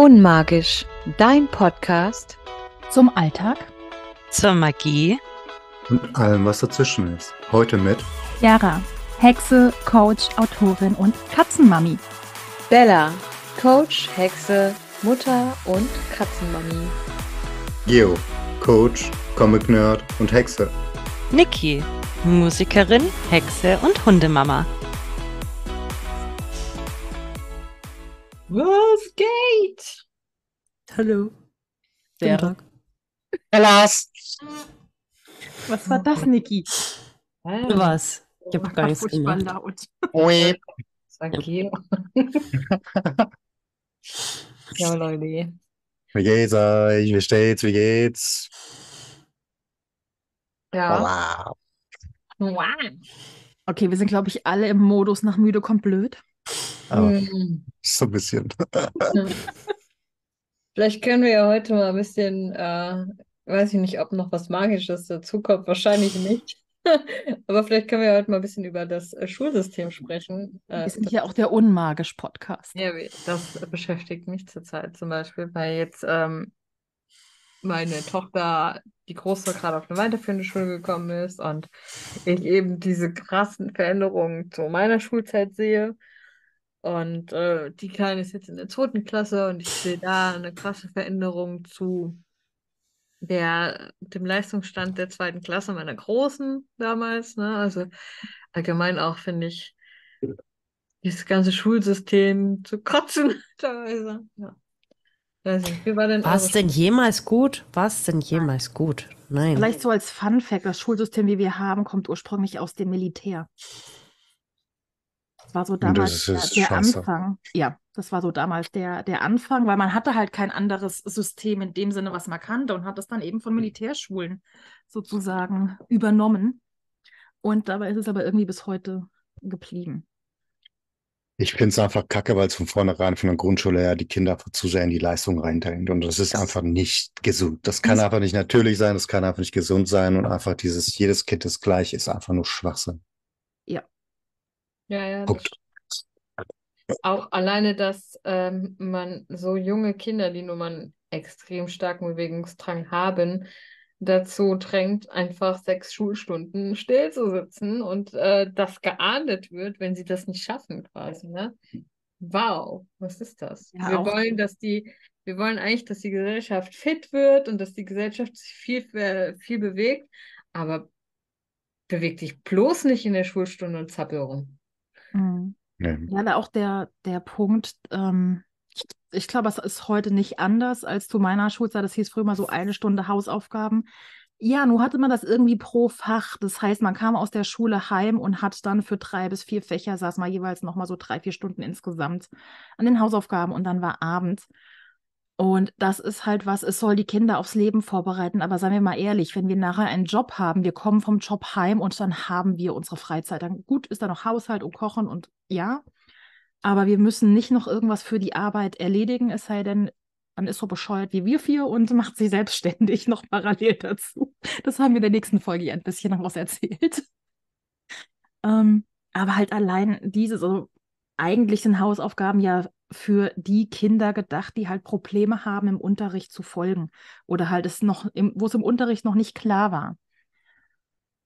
Unmagisch, dein Podcast zum Alltag, zur Magie und allem, was dazwischen ist. Heute mit Yara, Hexe, Coach, Autorin und Katzenmami. Bella, Coach, Hexe, Mutter und Katzenmami. Geo, Coach, Comic Nerd und Hexe. Niki, Musikerin, Hexe und Hundemama. Was geht? Hallo. Guten Tag. Hellas. Was war das, Niki? Was? Ich habe gar nichts gemacht. Laut. Ui. Danke. ja, Leute. Wie geht's euch? Wie steht's? Wie geht's? Ja. Wow. Wow. Okay, wir sind, glaube ich, alle im Modus nach müde kommt blöd. Aber Hm. so ein bisschen. Vielleicht können wir ja heute mal ein bisschen, äh, weiß ich nicht, ob noch was Magisches dazukommt, wahrscheinlich nicht. Aber vielleicht können wir heute mal ein bisschen über das äh, Schulsystem sprechen. Äh, Wir sind das, hier auch der Unmagisch-Podcast. ja, wie- das beschäftigt mich zurzeit zum Beispiel, weil jetzt ähm, meine Tochter, die Große, gerade auf eine weiterführende Schule gekommen ist und ich eben diese krassen Veränderungen zu meiner Schulzeit sehe. Und äh, die Kleine ist jetzt in der zweiten Klasse und ich sehe da eine krasse Veränderung zu der, dem Leistungsstand der zweiten Klasse meiner Großen damals. Ne? Also allgemein auch finde ich dieses ganze Schulsystem zu kotzen teilweise. Ja. Wie war denn eure denn jemals gut? War es denn jemals gut? Nein. Vielleicht so als Fun-Fact: Das Schulsystem, wie wir haben, kommt ursprünglich aus dem Militär. Das war so damals das der, der scheiße. Anfang. Ja, das war so damals der, der Anfang, weil man hatte halt kein anderes System in dem Sinne, was man kannte und hat es dann eben von Militärschulen sozusagen übernommen. Und dabei ist es aber irgendwie bis heute geblieben. Ich finde es einfach kacke, weil es von vornherein von der Grundschule her die Kinder einfach zu sehr in die Leistung reindrängt. Und das ist einfach nicht gesund. Das kann Das- einfach nicht natürlich sein, das kann einfach nicht gesund sein. Und einfach dieses, jedes Kind ist gleich, ist einfach nur Schwachsinn. Ja, ja, das Punkt. Auch alleine, dass ähm, man so junge Kinder, die nun mal einen extrem starken Bewegungsdrang haben, dazu drängt, einfach sechs Schulstunden still zu sitzen und äh, das geahndet wird, wenn sie das nicht schaffen, quasi, ne? Wow, was ist das? Ja, Wir wollen, dass die, wir wollen eigentlich, dass die Gesellschaft fit wird und dass die Gesellschaft sich viel, äh, viel bewegt, aber beweg dich bloß nicht in der Schulstunde und zappel rum. Mhm. Nee. Ja, da auch der, der Punkt, ähm, ich, ich glaube, es ist heute nicht anders als zu meiner Schulzeit. Das hieß früher mal so eine Stunde Hausaufgaben. Ja, nun hatte man das irgendwie pro Fach. Das heißt, man kam aus der Schule heim und hat dann für drei bis vier Fächer, saß mal jeweils nochmal so drei, vier Stunden insgesamt an den Hausaufgaben und dann war Abend. Und das ist halt was, es soll die Kinder aufs Leben vorbereiten. Aber seien wir mal ehrlich, wenn wir nachher einen Job haben, wir kommen vom Job heim und dann haben wir unsere Freizeit. Dann gut ist da noch Haushalt und Kochen und ja, aber wir müssen nicht noch irgendwas für die Arbeit erledigen, es sei denn, man ist so bescheuert wie wir vier und macht sie selbstständig noch parallel dazu. Das haben wir in der nächsten Folge ja ein bisschen noch was erzählt. Ähm, aber halt allein diese, so eigentlich sind Hausaufgaben ja für die Kinder gedacht, die halt Probleme haben, im Unterricht zu folgen oder halt es noch, im, wo es im Unterricht noch nicht klar war.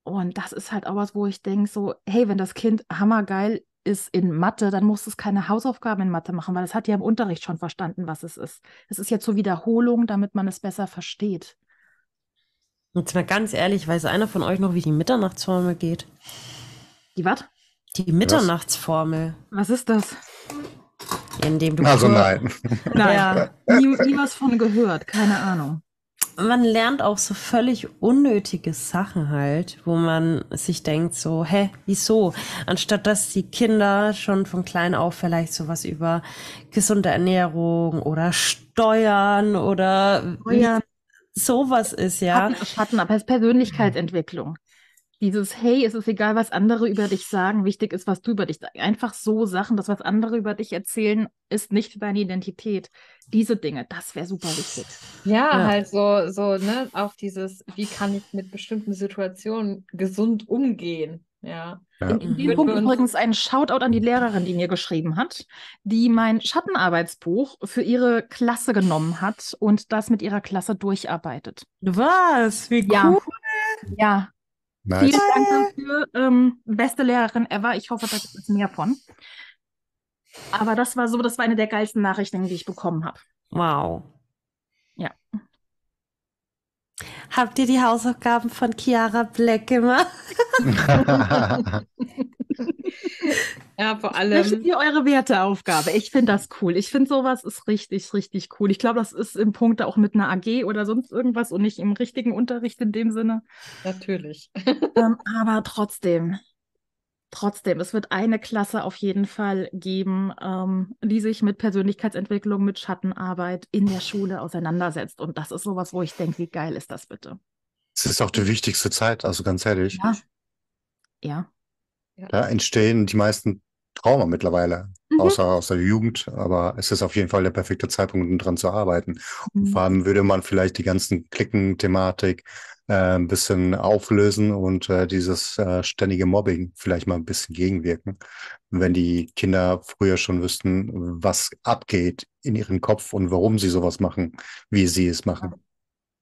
Und das ist halt auch was, wo ich denke, so, hey, wenn das Kind hammergeil ist in Mathe, dann muss es keine Hausaufgaben in Mathe machen, weil es hat ja im Unterricht schon verstanden, was es ist. Es ist ja zur Wiederholung, damit man es besser versteht. Jetzt mal ganz ehrlich, weiß einer von euch noch, wie die Mitternachtsformel geht? Die was? Die Mitternachtsformel, Was ist das? Indem du Also nein. Ja. Nie, nie was von gehört, keine Ahnung. Man lernt auch so völlig unnötige Sachen halt, wo man sich denkt so, hä, wieso? Anstatt dass die Kinder schon von klein auf vielleicht sowas über gesunde Ernährung oder Steuern oder Steuern. sowas ist, ja. Schatten, Schatten, aber es ist Persönlichkeitsentwicklung. Dieses, hey, es ist egal, was andere über dich sagen, wichtig ist, was du über dich sagst. Einfach so Sachen, das, was andere über dich erzählen, ist nicht deine Identität. Diese Dinge, das wäre super wichtig. Ja, Ja. halt so, so, ne, auch dieses, wie kann ich mit bestimmten Situationen gesund umgehen, Ja. Ja. In, in dem Würden Punkt übrigens ein Shoutout an die Lehrerin, die mir geschrieben hat, die mein Schattenarbeitsbuch für ihre Klasse genommen hat und das mit ihrer Klasse durcharbeitet. Was? Wie cool. Ja. Ja, Nice. vielen Dank dafür. Ähm, beste Lehrerin ever. Ich hoffe, da gibt es mehr von. Aber das war so, das war eine der geilsten Nachrichten, die ich bekommen habe. Wow. Habt ihr die Hausaufgaben von Chiara Black gemacht? Ja, vor allem. ihr eure Werteaufgabe? Ich finde das cool. Ich finde sowas ist richtig, richtig cool. Ich glaube, das ist im Punkt auch mit einer AG oder sonst irgendwas und nicht im richtigen Unterricht in dem Sinne. Natürlich. Ähm, aber trotzdem, trotzdem, es wird eine Klasse auf jeden Fall geben, ähm, die sich mit Persönlichkeitsentwicklung, mit Schattenarbeit in der Schule auseinandersetzt. Und das ist sowas, wo ich denke, wie geil ist das bitte? Es ist auch die wichtigste Zeit, also ganz ehrlich. Ja. Ja. Da entstehen die meisten Trauma mittlerweile, Mhm. außer aus der Jugend, aber es ist auf jeden Fall der perfekte Zeitpunkt, um dran zu arbeiten. Und Mhm. vor allem würde man vielleicht die ganzen Klicken-Thematik äh, ein bisschen auflösen und äh, dieses äh, ständige Mobbing vielleicht mal ein bisschen gegenwirken, wenn die Kinder früher schon wüssten, was abgeht in ihrem Kopf und warum sie sowas machen, wie sie es machen.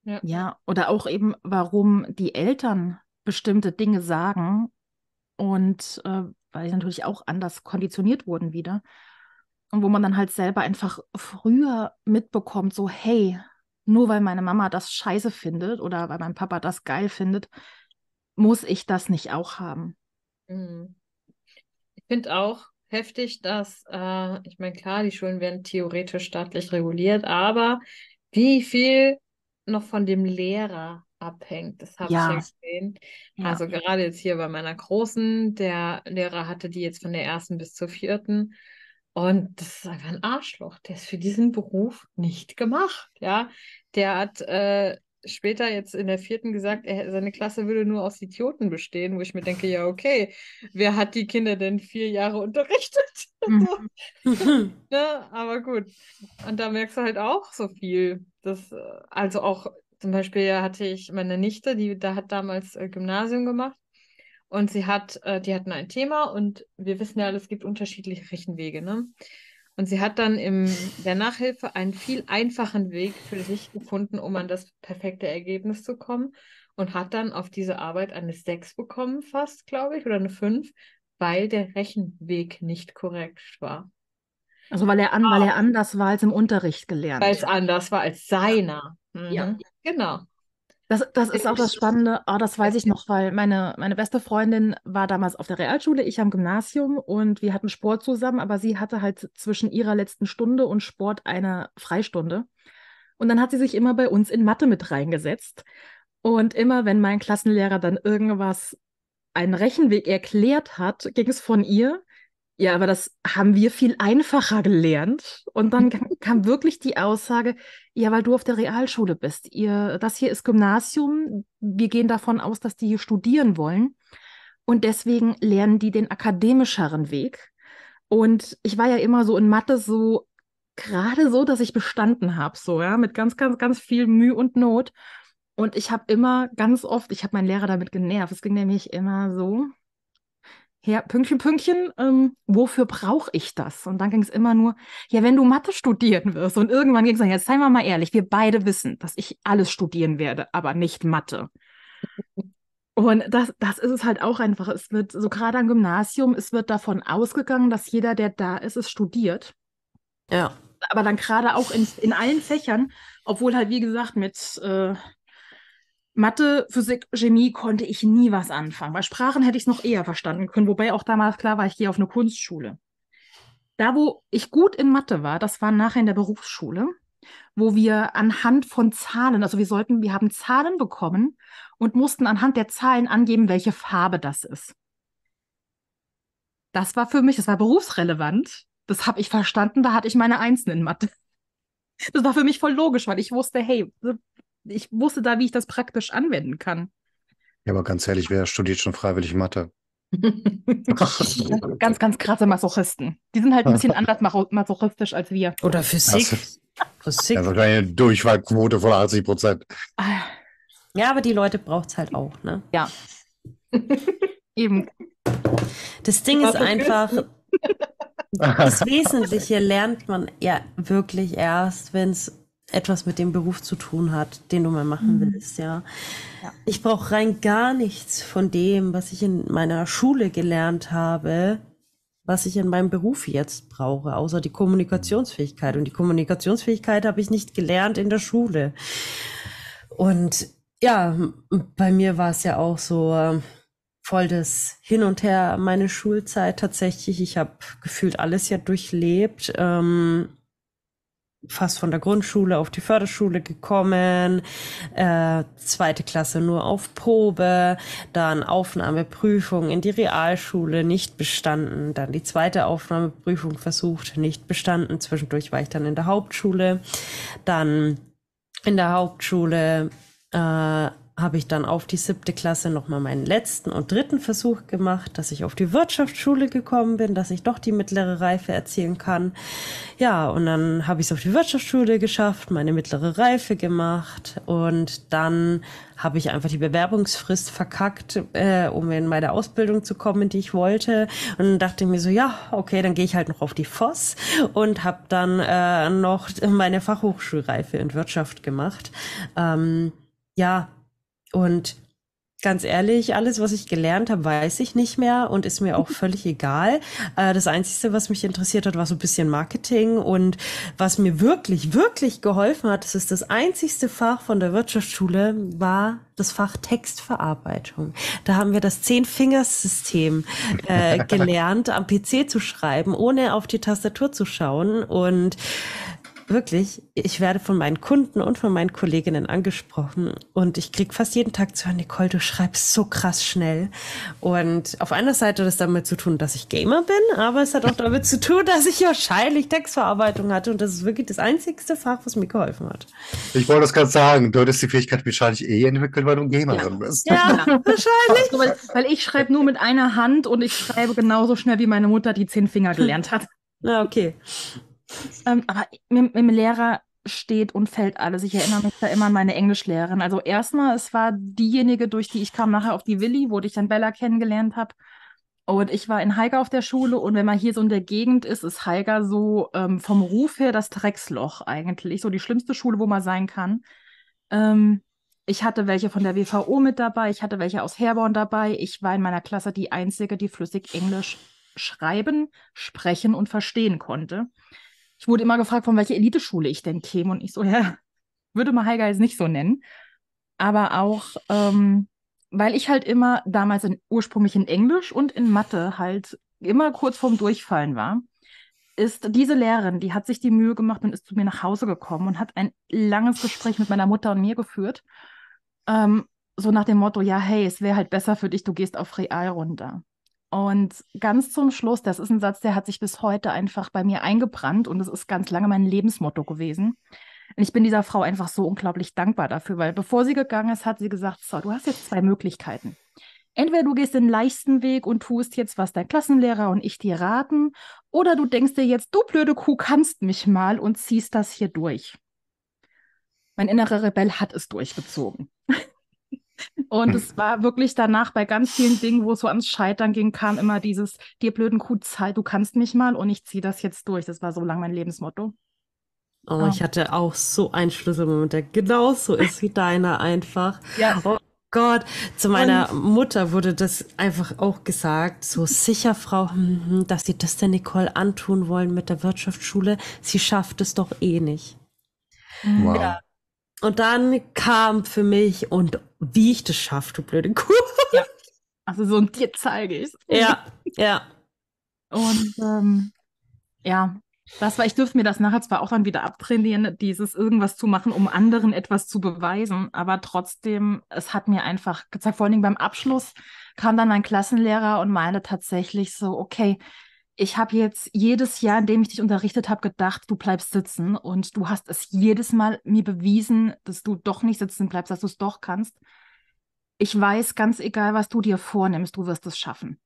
Ja, oder auch eben, warum die Eltern bestimmte Dinge sagen und äh, weil sie natürlich auch anders konditioniert wurden wieder. Und wo man dann halt selber einfach früher mitbekommt, so, hey, nur weil meine Mama das scheiße findet oder weil mein Papa das geil findet, muss ich das nicht auch haben. Mhm. Ich finde auch heftig, dass, äh, ich meine, klar, die Schulen werden theoretisch staatlich reguliert, aber wie viel noch von dem Lehrer abhängt, das habe ich Ja. ja gesehen. Ja. Also gerade jetzt hier bei meiner Großen, der Lehrer hatte die jetzt von der ersten bis zur vierten. Und das ist einfach ein Arschloch. Der ist für diesen Beruf nicht gemacht. Ja, der hat äh, später jetzt in der vierten gesagt, er, seine Klasse würde nur aus Idioten bestehen, wo ich mir denke, ja, okay, wer hat die Kinder denn vier Jahre unterrichtet? Mhm. Ne? Aber gut. Und da merkst du halt auch so viel. Das, äh, also auch zum Beispiel hatte ich meine Nichte, die da hat damals äh, Gymnasium gemacht. Und sie hat, äh, die hatten ein Thema und wir wissen ja, es gibt unterschiedliche Rechenwege, ne? Und sie hat dann in der Nachhilfe einen viel einfachen Weg für sich gefunden, um an das perfekte Ergebnis zu kommen. Und hat dann auf diese Arbeit eine 6 bekommen, fast, glaube ich, oder eine 5, weil der Rechenweg nicht korrekt war. Also weil er, an, weil er anders war als im Unterricht gelernt. Weil es anders war als seiner. Mhm. Ja. Genau. Das, das ist auch das Spannende. Ah, das weiß ich noch, weil meine, meine beste Freundin war damals auf der Realschule, ich am Gymnasium und wir hatten Sport zusammen, aber sie hatte halt zwischen ihrer letzten Stunde und Sport eine Freistunde. Und dann hat sie sich immer bei uns in Mathe mit reingesetzt. Und immer, wenn mein Klassenlehrer dann irgendwas, einen Rechenweg erklärt hat, ging es von ihr. Ja, aber das haben wir viel einfacher gelernt. Und dann kam, kam wirklich die Aussage, ja, weil du auf der Realschule bist. Ihr, das hier ist Gymnasium. Wir gehen davon aus, dass die hier studieren wollen. Und deswegen lernen die den akademischeren Weg. Und ich war ja immer so in Mathe so, gerade so, dass ich bestanden habe, so, ja, mit ganz, ganz, ganz viel Mühe und Not. Und ich habe immer ganz oft, ich habe meinen Lehrer damit genervt. Es ging nämlich immer so, Herr, Pünktchen, Pünktchen, ähm, wofür brauche ich das? Und dann ging es immer nur, ja, wenn du Mathe studieren wirst. Und irgendwann ging es dann, jetzt seien wir mal ehrlich, wir beide wissen, dass ich alles studieren werde, aber nicht Mathe. Und das, das ist es halt auch einfach. Es wird, so gerade am Gymnasium, es wird davon ausgegangen, dass jeder, der da ist, es studiert. Ja. Aber dann gerade auch in, in allen Fächern, obwohl halt, wie gesagt, mit äh, Mathe, Physik, Chemie konnte ich nie was anfangen. Bei Sprachen hätte ich es noch eher verstanden können, wobei auch damals klar war, ich gehe auf eine Kunstschule. Da, wo ich gut in Mathe war, das war nachher in der Berufsschule, wo wir anhand von Zahlen, also wir sollten, wir haben Zahlen bekommen und mussten anhand der Zahlen angeben, welche Farbe das ist. Das war für mich, das war berufsrelevant. Das habe ich verstanden, da hatte ich meine Einsen in Mathe. Das war für mich voll logisch, weil ich wusste, hey, ich wusste da, wie ich das praktisch anwenden kann. Ja, aber ganz ehrlich, wer studiert schon freiwillig Mathe? Ganz, ganz krasse Masochisten. Die sind halt ein bisschen anders masochistisch als wir. Oder Physik. Das Physik. Wahrscheinlich eine Durchfallquote von 80 Prozent. Ah, Ja, aber die Leute braucht es halt auch, ne? Ja. Eben. Das Ding ist einfach, das Wesentliche lernt man ja wirklich erst, wenn es etwas mit dem Beruf zu tun hat, den du mal machen mhm. willst, ja. ja. Ich brauche rein gar nichts von dem, was ich in meiner Schule gelernt habe, was ich in meinem Beruf jetzt brauche, außer die Kommunikationsfähigkeit. Und die Kommunikationsfähigkeit habe ich nicht gelernt in der Schule. Und ja, bei mir war es ja auch so äh, voll das Hin und Her meine Schulzeit tatsächlich. Ich habe gefühlt alles ja durchlebt. Ähm, fast von der Grundschule auf die Förderschule gekommen, äh, zweite Klasse nur auf Probe, dann Aufnahmeprüfung in die Realschule nicht bestanden, dann die zweite Aufnahmeprüfung versucht, nicht bestanden, zwischendurch war ich dann in der Hauptschule, dann in der Hauptschule äh, habe ich dann auf die siebte Klasse nochmal meinen letzten und dritten Versuch gemacht, dass ich auf die Wirtschaftsschule gekommen bin, dass ich doch die mittlere Reife erzielen kann. Ja, und dann habe ich es auf die Wirtschaftsschule geschafft, meine mittlere Reife gemacht und dann habe ich einfach die Bewerbungsfrist verkackt, äh, um in meine Ausbildung zu kommen, die ich wollte. Und dann dachte ich mir so, ja, okay, dann gehe ich halt noch auf die FOS und habe dann äh, noch meine Fachhochschulreife in Wirtschaft gemacht. Ähm, ja, und ganz ehrlich, alles, was ich gelernt habe, weiß ich nicht mehr und ist mir auch völlig egal. Äh, das Einzige, was mich interessiert hat, war so ein bisschen Marketing und was mir wirklich, wirklich geholfen hat, das ist das einzigste Fach von der Wirtschaftsschule, war das Fach Textverarbeitung. Da haben wir das Zehn-Fingers-System äh, gelernt, am PC zu schreiben, ohne auf die Tastatur zu schauen und wirklich, ich werde von meinen Kunden und von meinen Kolleginnen angesprochen und ich krieg fast jeden Tag zu hören, Nicole, du schreibst so krass schnell. Und auf einer Seite hat es damit zu tun, dass ich Gamer bin, aber es hat auch damit zu tun, dass ich wahrscheinlich Textverarbeitung hatte und das ist wirklich das einzigste Fach, was mir geholfen hat. Ich wollte das gerade sagen, du hattest die Fähigkeit wahrscheinlich eh entwickelt, weil du Gamerin ja. bist. Ja, wahrscheinlich. Also, weil, weil ich schreibe nur mit einer Hand und ich schreibe genauso schnell, wie meine Mutter die zehn Finger gelernt hat. Na, okay. Ähm, aber mit, dem Lehrer steht und fällt alles. Ich erinnere mich da immer an meine Englischlehrerin. Also erstmal, es war diejenige, durch die ich kam nachher auf die Willi, wo ich dann Bella kennengelernt habe. Und ich war in Haiger auf der Schule und wenn man hier so in der Gegend ist, ist Haiger so ähm, vom Ruf her das Drecksloch eigentlich, so die schlimmste Schule, wo man sein kann. Ähm, ich hatte welche von der WVO mit dabei, ich hatte welche aus Herborn dabei. Ich war in meiner Klasse die Einzige, die flüssig Englisch schreiben, sprechen und verstehen konnte ich wurde immer gefragt, von welcher Eliteschule ich denn käme. Und ich so, ja, würde man Heiger jetzt nicht so nennen. Aber auch, ähm, weil ich halt immer damals in, ursprünglich in Englisch und in Mathe halt immer kurz vorm Durchfallen war, ist diese Lehrerin, die hat sich die Mühe gemacht und ist zu mir nach Hause gekommen und hat ein langes Gespräch mit meiner Mutter und mir geführt. Ähm, so nach dem Motto, ja, hey, es wäre halt besser für dich, du gehst auf Real runter. Und ganz zum Schluss, das ist ein Satz, der hat sich bis heute einfach bei mir eingebrannt und es ist ganz lange mein Lebensmotto gewesen. Und ich bin dieser Frau einfach so unglaublich dankbar dafür, weil bevor sie gegangen ist, hat sie gesagt, so, du hast jetzt zwei Möglichkeiten. Entweder du gehst den leichten Weg und tust jetzt, was dein Klassenlehrer und ich dir raten, oder du denkst dir jetzt, du blöde Kuh, kannst mich mal und ziehst das hier durch. Mein innerer Rebell hat es durchgezogen. Und es war wirklich danach bei ganz vielen Dingen, wo es so ans Scheitern ging, kam immer dieses, dir blöden Kuh, Zeit, du kannst mich mal und ich ziehe das jetzt durch. Das war so lang mein Lebensmotto. Oh, ja. ich hatte auch so einen Schlüsselmoment, der genauso ist wie deiner einfach. Ja. Oh Gott, zu meiner und Mutter wurde das einfach auch gesagt, so sicher, Frau, hm, hm, dass Sie das der Nicole antun wollen mit der Wirtschaftsschule. Sie schafft es doch eh nicht. Wow. Ja. Und dann kam für mich, und wie ich das schaffe, du blöde Kuh. Ja. Also so und dir zeige ich Ja, ja. Und ähm, ja, das war, ich dürfte mir das nachher zwar auch dann wieder abtrainieren, dieses irgendwas zu machen, um anderen etwas zu beweisen, aber trotzdem, es hat mir einfach gezeigt, vor allen Dingen beim Abschluss kam dann mein Klassenlehrer und meinte tatsächlich so, okay, ich habe jetzt jedes Jahr, in dem ich dich unterrichtet habe, gedacht, du bleibst sitzen und du hast es jedes Mal mir bewiesen, dass du doch nicht sitzen bleibst, dass du es doch kannst. Ich weiß, ganz egal, was du dir vornimmst, du wirst es schaffen.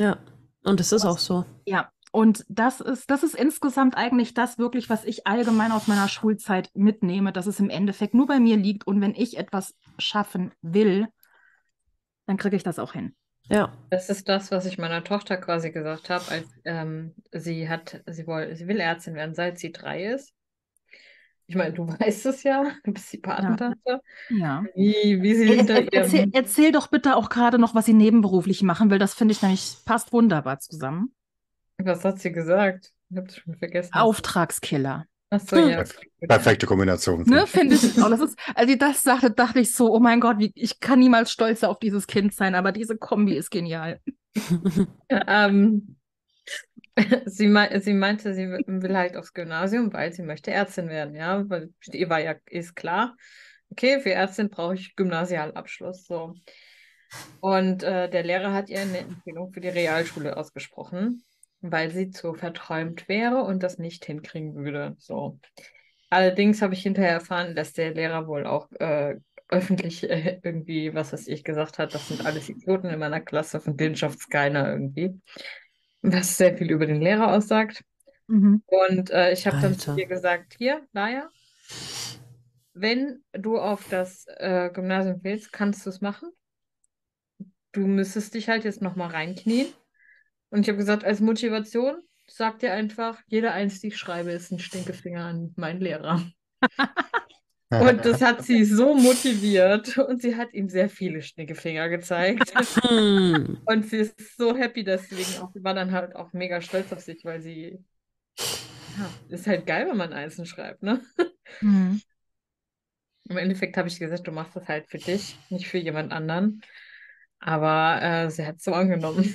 Ja, und es ist auch so. Ja, und das ist, das ist insgesamt eigentlich das wirklich, was ich allgemein aus meiner Schulzeit mitnehme, dass es im Endeffekt nur bei mir liegt und wenn ich etwas schaffen will, dann kriege ich das auch hin. Ja. Das ist das, was ich meiner Tochter quasi gesagt habe, als ähm, sie hat, sie will, sie will Ärztin werden, seit sie drei ist. Ich meine, du weißt es ja, du bist die Patentante. Ja. Wie, wie sie Er, hinter er, erzähl, ihrem. erzähl doch bitte auch gerade noch, was sie nebenberuflich machen will. Das finde ich nämlich passt wunderbar zusammen. Was hat sie gesagt? Ich habe es schon vergessen. Auftragskiller. Achso, ja. Perfekte Kombination. Ne, finde ich auch. Das ist, als sie das sagte, dachte ich so, oh mein Gott, wie, ich kann niemals stolzer auf dieses Kind sein, aber diese Kombi ist genial. Ähm, sie, mei sie meinte, sie will halt aufs Gymnasium, weil sie möchte Ärztin werden, ja. Weil ihr war ja, ist klar, okay, für Ärztin brauche ich Gymnasialabschluss. So. Und äh, der Lehrer hat ihr eine Empfehlung für die Realschule ausgesprochen, weil sie zu verträumt wäre und das nicht hinkriegen würde. So. Allerdings habe ich hinterher erfahren, dass der Lehrer wohl auch äh, öffentlich äh, irgendwie, was weiß ich, gesagt hat, das sind alles Idioten in meiner Klasse, von denen schafft es keiner irgendwie. Was sehr viel über den Lehrer aussagt. Mhm. Und äh, ich habe dann zu ihr gesagt, hier, Laia, wenn du auf das äh, Gymnasium willst, kannst du es machen. Du müsstest dich halt jetzt nochmal reinknien. Und ich habe gesagt, als Motivation, sag dir einfach, jede Eins, die ich schreibe, ist ein Stinkefinger an meinen Lehrer. Und das hat sie so motiviert und sie hat ihm sehr viele Stinkefinger gezeigt. Und sie ist so happy deswegen auch. Sie war dann halt auch mega stolz auf sich, weil sie, ja, ist halt geil, wenn man Einsen schreibt, ne? Mhm. Im Endeffekt habe ich gesagt, du machst das halt für dich, nicht für jemand anderen. Aber äh, sie hat es so angenommen.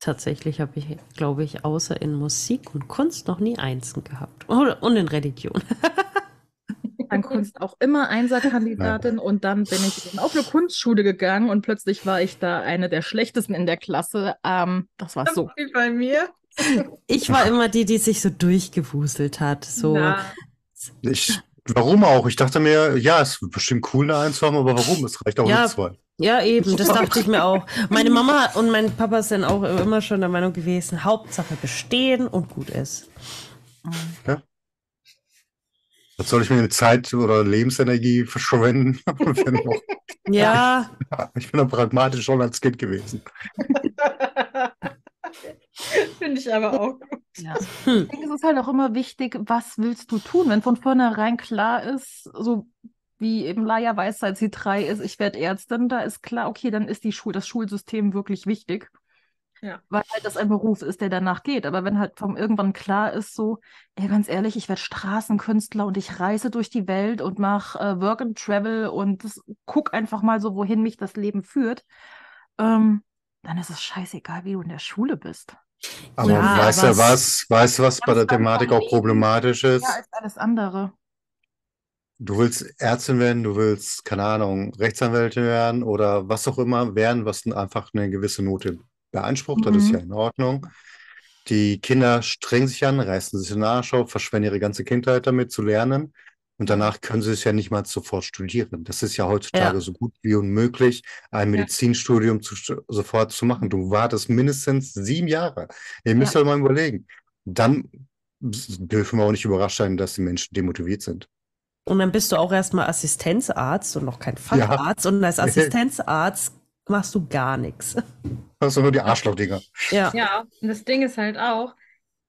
Tatsächlich habe ich, glaube ich, außer in Musik und Kunst noch nie Einsen gehabt. Oder- Und in Religion. Dann Kunst auch immer Einserkandidatin und dann bin ich eben auf eine Kunstschule gegangen und plötzlich war ich da eine der schlechtesten in der Klasse. Ähm, das war so. Wie bei mir. Ich war immer die, die sich so durchgewuselt hat. So. Na, Ich, warum auch? Ich dachte mir, ja, es wird bestimmt cool, eine Eins zu haben, aber warum? Es reicht auch Ja. eine Zwei. Ja, eben, das dachte ich mir auch. Meine Mama und mein Papa sind auch immer schon der Meinung gewesen, Hauptsache bestehen und gut ist. Was soll ich mir Zeit oder Lebensenergie verschwenden? Ja, ich bin da pragmatisch schon als Kind gewesen. Finde ich aber auch gut. Ja. Ich denke, es ist halt auch immer wichtig, was willst du tun? Wenn von vornherein klar ist, so wie eben Laia weiß, seit sie drei ist, ich werde Ärztin, da ist klar, okay, dann ist die Schul das Schulsystem wirklich wichtig. Ja. Weil halt das ein Beruf ist, der danach geht. Aber wenn halt vom irgendwann klar ist, so, ey, ganz ehrlich, ich werde Straßenkünstler und ich reise durch die Welt und mache äh, Work and Travel und das, guck einfach mal so, wohin mich das Leben führt, ähm, dann ist es scheißegal, wie du in der Schule bist. Aber Ja, weißt du was, weißt du, was bei der Thematik auch problematisch ist? Ja, als alles andere. Du willst Ärztin werden, du willst, keine Ahnung, Rechtsanwältin werden oder was auch immer werden, was einfach eine gewisse Note beansprucht, das ist Mhm. ja in Ordnung. Die Kinder strengen sich an, reißen sich den Arsch auf, verschwenden ihre ganze Kindheit damit zu lernen und danach können sie es ja nicht mal sofort studieren. Das ist ja heutzutage Ja. so gut wie unmöglich, ein Ja. Medizinstudium zu, sofort zu machen. Du wartest mindestens sieben Jahre. Ihr müsst Ja. euch mal überlegen. Dann dürfen wir auch nicht überrascht sein, dass die Menschen demotiviert sind. und dann bist du auch erstmal Assistenzarzt und noch kein Facharzt. Und als Assistenzarzt machst du gar nichts. Das sind nur die Arschlochdinger. Ja. Ja, und das Ding ist halt auch,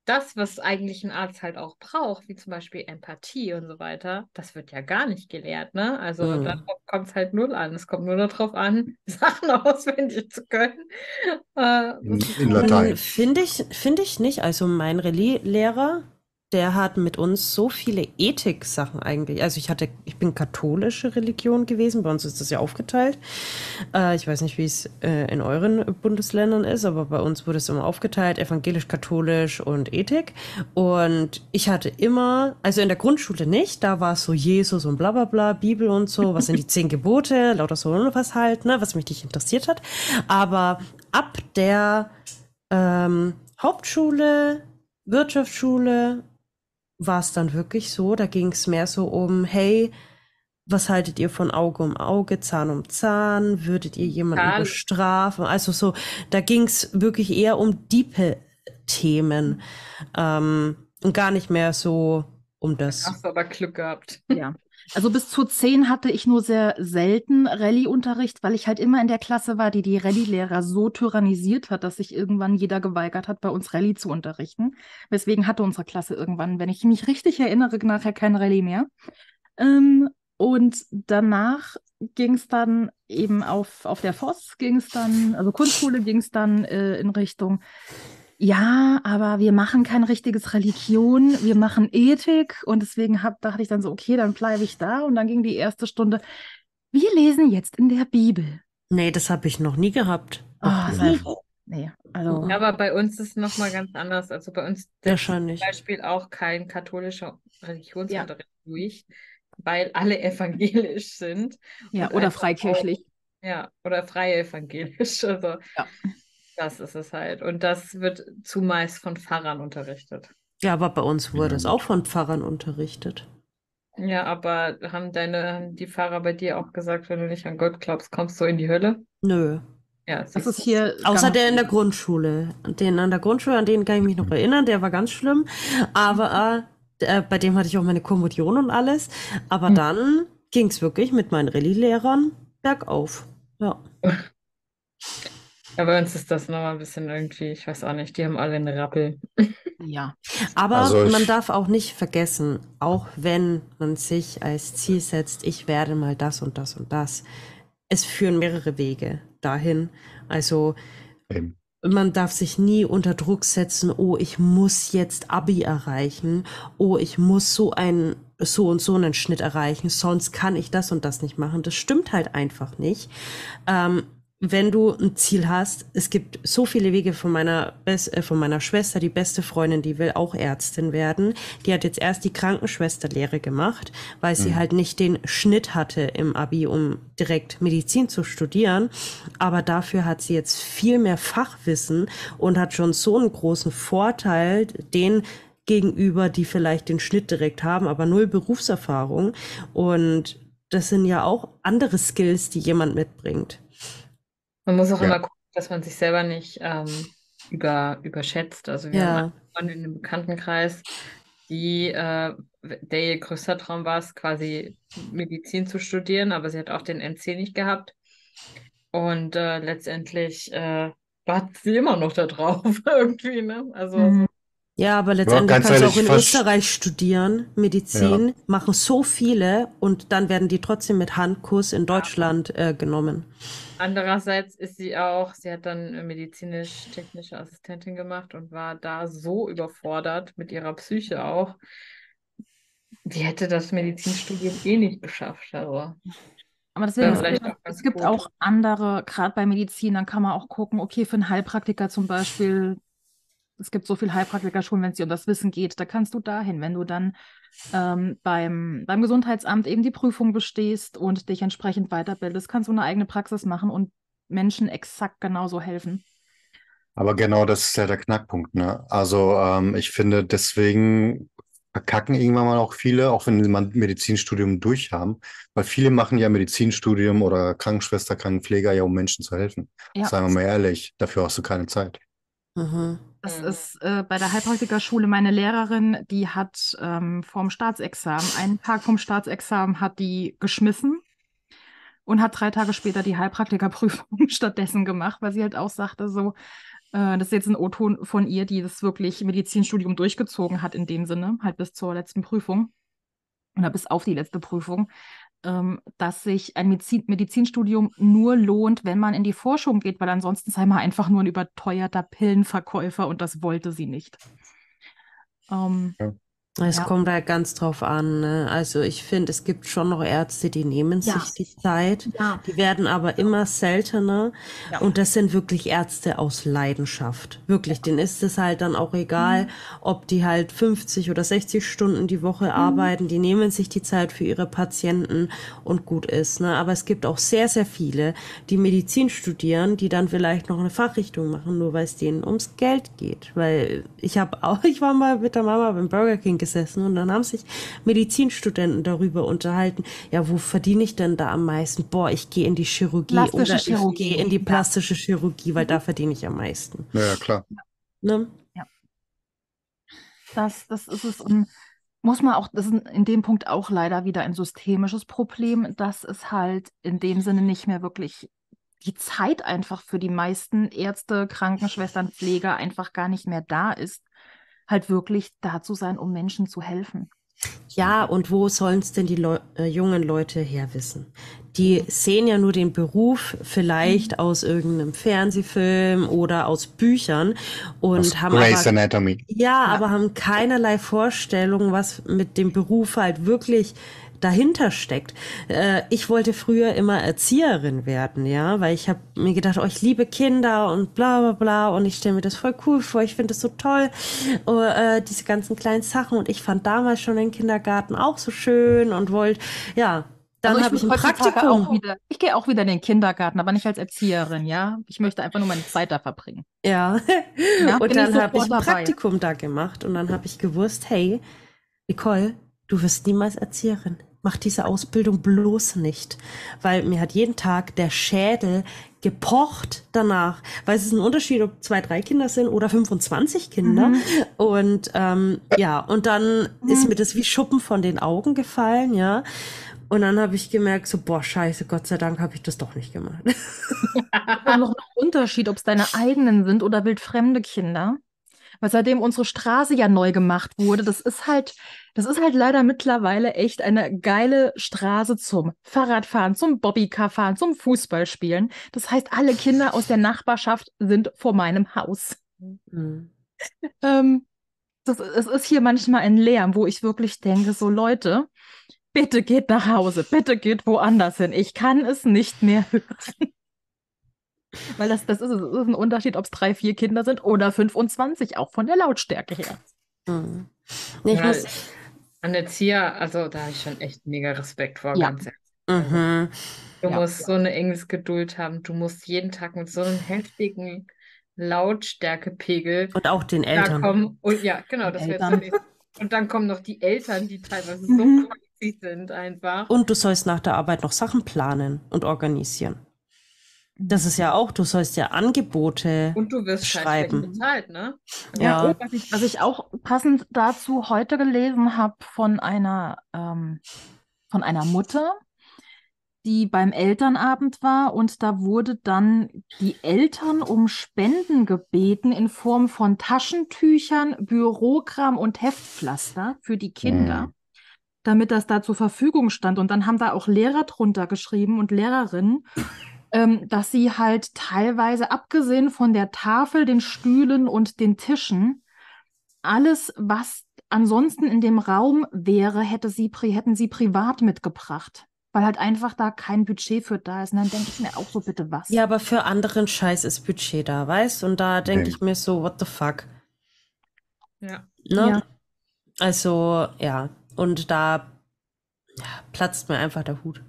das, was eigentlich ein Arzt halt auch braucht, wie zum Beispiel Empathie und so weiter, das wird ja gar nicht gelehrt, ne? Also Mhm. darauf kommt es halt null an. Es kommt nur darauf an, Sachen auswendig zu können. Äh, In, halt- Latein. Finde ich, finde ich nicht. Also mein Rallye-Lehrer, der hat mit uns so viele Ethik-Sachen eigentlich. Also ich hatte, ich bin katholische Religion gewesen, bei uns ist das ja aufgeteilt. Äh, ich weiß nicht, wie es äh, in euren Bundesländern ist, aber bei uns wurde es immer aufgeteilt, evangelisch, katholisch und Ethik. Und ich hatte immer, also in der Grundschule nicht, da war es so Jesus und bla bla bla, Bibel und so, was sind die zehn Gebote, lauter so und was halt, ne, was mich nicht interessiert hat. Aber ab der ähm, Hauptschule, Wirtschaftsschule war es dann wirklich so, da ging es mehr so um, hey, was haltet ihr von Auge um Auge, Zahn um Zahn? Würdet ihr jemanden Zahn. bestrafen? Also so, da ging es wirklich eher um diepe Themen ähm, und gar nicht mehr so um das. Hast du aber Glück gehabt. Ja. Also bis zu zehn hatte ich nur sehr selten Rallye-Unterricht, weil ich halt immer in der Klasse war, die die Rallye-Lehrer so tyrannisiert hat, dass sich irgendwann jeder geweigert hat, bei uns Rallye zu unterrichten. Weswegen hatte unsere Klasse irgendwann, wenn ich mich richtig erinnere, nachher kein Rallye mehr. Ähm, und danach ging es dann eben auf, auf der Voss, ging es dann, also Kunstschule ging es dann äh, in Richtung ja, aber wir machen kein richtiges Religion, wir machen Ethik und deswegen hab, dachte ich dann so, okay, dann bleibe ich da und dann ging die erste Stunde, wir lesen jetzt in der Bibel. Nee, das habe ich noch nie gehabt. Oh, nee. nee, also. Ja, aber bei uns ist es nochmal ganz anders. Also bei uns Wahrscheinlich. zum Beispiel auch kein katholischer Religionsunterricht ja. durch, weil alle evangelisch sind. Ja, oder freikirchlich. Auch, ja, oder frei evangelisch. Also ja. Das ist es halt. Und das wird zumeist von Pfarrern unterrichtet. Ja, aber bei uns wurde es auch von Pfarrern unterrichtet. Ja, aber haben deine, haben die Pfarrer bei dir auch gesagt, wenn du nicht an Gott glaubst, kommst du in die Hölle? Nö. Ja, das ist hier. Außer der in der Grundschule. Den an der Grundschule, an den kann ich mich noch erinnern, der war ganz schlimm. Aber äh, bei dem hatte ich auch meine Kommunion und alles. Aber mhm. dann ging es wirklich mit meinen Rallye-Lehrern bergauf. Ja. Ja, bei uns ist das nochmal ein bisschen irgendwie, ich weiß auch nicht, die haben alle einen Rappel. Ja. Aber also man darf auch nicht vergessen, auch wenn man sich als Ziel setzt, ich werde mal das und das und das, es führen mehrere Wege dahin. Also Eben. man darf sich nie unter Druck setzen, oh, ich muss jetzt Abi erreichen, oh, ich muss so ein so und so einen Schnitt erreichen, sonst kann ich das und das nicht machen. Das stimmt halt einfach nicht. Ähm, wenn du ein Ziel hast, es gibt so viele Wege von meiner, äh, von meiner Schwester, die beste Freundin, die will auch Ärztin werden. Die hat jetzt erst die Krankenschwesterlehre gemacht, weil sie mhm. halt nicht den Schnitt hatte im Abi, um direkt Medizin zu studieren. Aber dafür hat sie jetzt viel mehr Fachwissen und hat schon so einen großen Vorteil, den gegenüber, die vielleicht den Schnitt direkt haben, aber null Berufserfahrung. Und das sind ja auch andere Skills, die jemand mitbringt. Man muss auch ja. immer gucken, dass man sich selber nicht ähm, über, überschätzt. Also wir ja. haben eine in einem Bekanntenkreis, die, äh, der ihr größter Traum war es, quasi Medizin zu studieren, aber sie hat auch den NC nicht gehabt. Und äh, letztendlich äh, wartet sie immer noch da drauf, irgendwie, ne? Also mhm. Ja, aber letztendlich ja, kannst du auch in Österreich studieren, Medizin, ja. machen so viele und dann werden die trotzdem mit Handkurs in Deutschland äh, genommen. Andererseits ist sie auch, sie hat dann medizinisch-technische Assistentin gemacht und war da so überfordert mit ihrer Psyche auch. Die hätte das Medizinstudium eh nicht geschafft. Also. Aber deswegen, es, es gibt auch andere, gerade bei Medizin, dann kann man auch gucken, okay, für einen Heilpraktiker zum Beispiel, es gibt so viele Heilpraktikerschulen, wenn es dir um das Wissen geht, da kannst du dahin, wenn du dann ähm, beim, beim Gesundheitsamt eben die Prüfung bestehst und dich entsprechend weiterbildest, kannst du eine eigene Praxis machen und Menschen exakt genauso helfen. Aber genau das ist ja der Knackpunkt. Ne? Also ähm, ich finde, deswegen verkacken irgendwann mal auch viele, auch wenn sie mal ein Medizinstudium durch haben, weil viele machen ja Medizinstudium oder Krankenschwester, Krankenpfleger ja, um Menschen zu helfen. Ja. Sagen wir mal ehrlich, dafür hast du keine Zeit. Mhm. Das mhm. ist äh, bei der Heilpraktikerschule meine Lehrerin, die hat ähm, vorm Staatsexamen, einen Tag vom Staatsexamen hat die geschmissen und hat drei Tage später die Heilpraktikerprüfung stattdessen gemacht, weil sie halt auch sagte, so, äh, das ist jetzt ein O-Ton von ihr, die das wirklich Medizinstudium durchgezogen hat in dem Sinne, halt bis zur letzten Prüfung oder bis auf die letzte Prüfung ähm, dass sich ein Medizin Medizinstudium nur lohnt, wenn man in die Forschung geht, weil ansonsten sei man einfach nur ein überteuerter Pillenverkäufer und das wollte sie nicht. Ähm, ja. Es ja. kommt halt ganz drauf an. Ne? Also ich finde, es gibt schon noch Ärzte, die nehmen ja. sich die Zeit. Ja. Die werden aber immer seltener. Und das sind wirklich Ärzte aus Leidenschaft. Wirklich, denen ist es halt dann auch egal, mhm. ob die halt 50 oder 60 Stunden die Woche mhm. arbeiten. Die nehmen sich die Zeit für ihre Patienten und gut ist. Ne? Aber es gibt auch sehr, sehr viele, die Medizin studieren, die dann vielleicht noch eine Fachrichtung machen, nur weil es denen ums Geld geht. Weil ich habe auch, ich war mal mit der Mama beim Burger King gesessen und dann haben sich Medizinstudenten darüber unterhalten, ja, wo verdiene ich denn da am meisten? Boah, ich gehe in die Chirurgie plastische oder Chirurgie. ich gehe in die plastische Chirurgie, weil mhm. da verdiene ich am meisten. Ja, klar. Ne? Ja. Das, das ist es. Und muss man auch, das ist in dem Punkt auch leider wieder ein systemisches Problem, dass es halt in dem Sinne nicht mehr wirklich die Zeit einfach für die meisten Ärzte, Krankenschwestern, Pfleger einfach gar nicht mehr da ist, halt wirklich da zu sein, um Menschen zu helfen. Ja, und wo sollen es denn die Leu äh, jungen Leute herwissen? Die sehen ja nur den Beruf vielleicht mhm. aus irgendeinem Fernsehfilm oder aus Büchern und aus haben Grey's aber, Anatomy. Ja, ja, aber haben keinerlei Vorstellung, was mit dem Beruf halt wirklich dahinter steckt. Äh, ich wollte früher immer Erzieherin werden, ja, weil ich habe mir gedacht, oh, ich liebe Kinder und bla bla bla und ich stelle mir das voll cool vor, ich finde das so toll, oh, äh, diese ganzen kleinen Sachen und ich fand damals schon den Kindergarten auch so schön und wollte, ja, dann also habe ich ein Praktikum. Wieder, ich gehe auch wieder in den Kindergarten, aber nicht als Erzieherin, ja. Ich möchte einfach nur meine Zeit da verbringen. Ja. ja und dann habe ich ein Praktikum da gemacht und dann habe ich gewusst, hey, Nicole, du wirst niemals Erzieherin mach diese Ausbildung bloß nicht, weil mir hat jeden Tag der Schädel gepocht danach, weil es ist ein Unterschied, ob zwei, drei Kinder sind oder 25 Kinder. Mhm. Und ähm, ja, und dann mhm. ist mir das wie Schuppen von den Augen gefallen, ja. Und dann habe ich gemerkt, so, boah, scheiße, Gott sei Dank habe ich das doch nicht gemacht. noch ein Unterschied, ob es deine eigenen sind oder wildfremde Kinder. Weil seitdem unsere Straße ja neu gemacht wurde, das ist halt, das ist halt leider mittlerweile echt eine geile Straße zum Fahrradfahren, zum Bobbycar-Fahren, zum Fußballspielen. Das heißt, alle Kinder aus der Nachbarschaft sind vor meinem Haus. Mhm. ähm, das, es ist hier manchmal ein Lärm, wo ich wirklich denke, so Leute, bitte geht nach Hause, bitte geht woanders hin. Ich kann es nicht mehr hören. Weil das, das, ist, das ist ein Unterschied, ob es drei, vier Kinder sind oder 25, auch von der Lautstärke her. Mhm. Nee, ja, muss... An Erzieher, also da habe ich schon echt mega Respekt vor, ja. ganz ehrlich. Mhm. Du ja. musst so eine Engelsgeduld haben. Du musst jeden Tag mit so einem heftigen Lautstärkepegel. Und auch den Eltern. Kommen. Und ja, genau, das wäre Und dann kommen noch die Eltern, die teilweise mhm. so crazy sind einfach. Und du sollst nach der Arbeit noch Sachen planen und organisieren. Das ist ja auch, du sollst ja Angebote Und du wirst schreiben. bezahlt, ne? Ja, ja. Was, ich, was ich auch passend dazu heute gelesen habe von einer, ähm, von einer Mutter, die beim Elternabend war und da wurde dann die Eltern um Spenden gebeten in Form von Taschentüchern, Bürokram und Heftpflaster für die Kinder. Mhm damit das da zur Verfügung stand. Und dann haben da auch Lehrer drunter geschrieben und Lehrerinnen ähm, dass sie halt teilweise, abgesehen von der Tafel, den Stühlen und den Tischen, alles, was ansonsten in dem Raum wäre, hätte sie, hätten sie privat mitgebracht. Weil halt einfach da kein Budget für da ist. Und dann denke ich mir auch so, bitte was. Ja, aber für anderen Scheiß ist Budget da, weißt? Und da denke okay. ich mir so, what the fuck? Ja. Ne? ja. Also, ja. Und da ja, platzt mir einfach der Hut.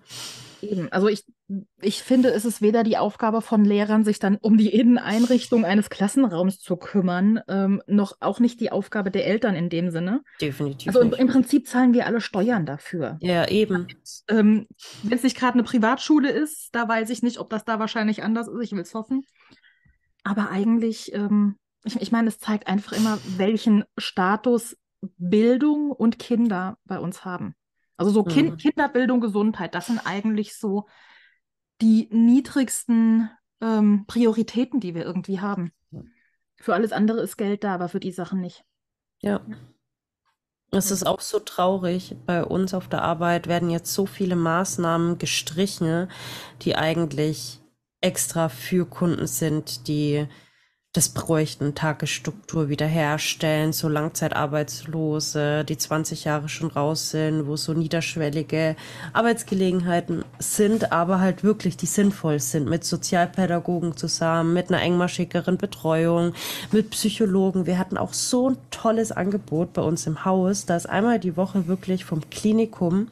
Eben. Also ich ich finde, es ist weder die Aufgabe von Lehrern, sich dann um die Inneneinrichtung eines Klassenraums zu kümmern, ähm, noch auch nicht die Aufgabe der Eltern in dem Sinne. Definitiv. Also im, im Prinzip zahlen wir alle Steuern dafür. Ja, eben. Ähm, Wenn es nicht gerade eine Privatschule ist, da weiß ich nicht, ob das da wahrscheinlich anders ist. Ich will es hoffen. Aber eigentlich, ähm, ich, ich meine, es zeigt einfach immer, welchen Status Bildung und Kinder bei uns haben. Also so kind, mhm. Kinderbildung, Gesundheit, das sind eigentlich so die niedrigsten ähm, Prioritäten, die wir irgendwie haben. Für alles andere ist Geld da, aber für die Sachen nicht. Ja. Es ist auch so traurig. Bei uns auf der Arbeit werden jetzt so viele Maßnahmen gestrichen, die eigentlich extra für Kunden sind, die das bräuchten, Tagesstruktur wiederherstellen, so Langzeitarbeitslose, die 20 Jahre schon raus sind, wo so niederschwellige Arbeitsgelegenheiten sind, aber halt wirklich, die sinnvoll sind, mit Sozialpädagogen zusammen, mit einer engmaschigeren Betreuung, mit Psychologen. Wir hatten auch so ein tolles Angebot bei uns im Haus, da ist einmal die Woche wirklich vom Klinikum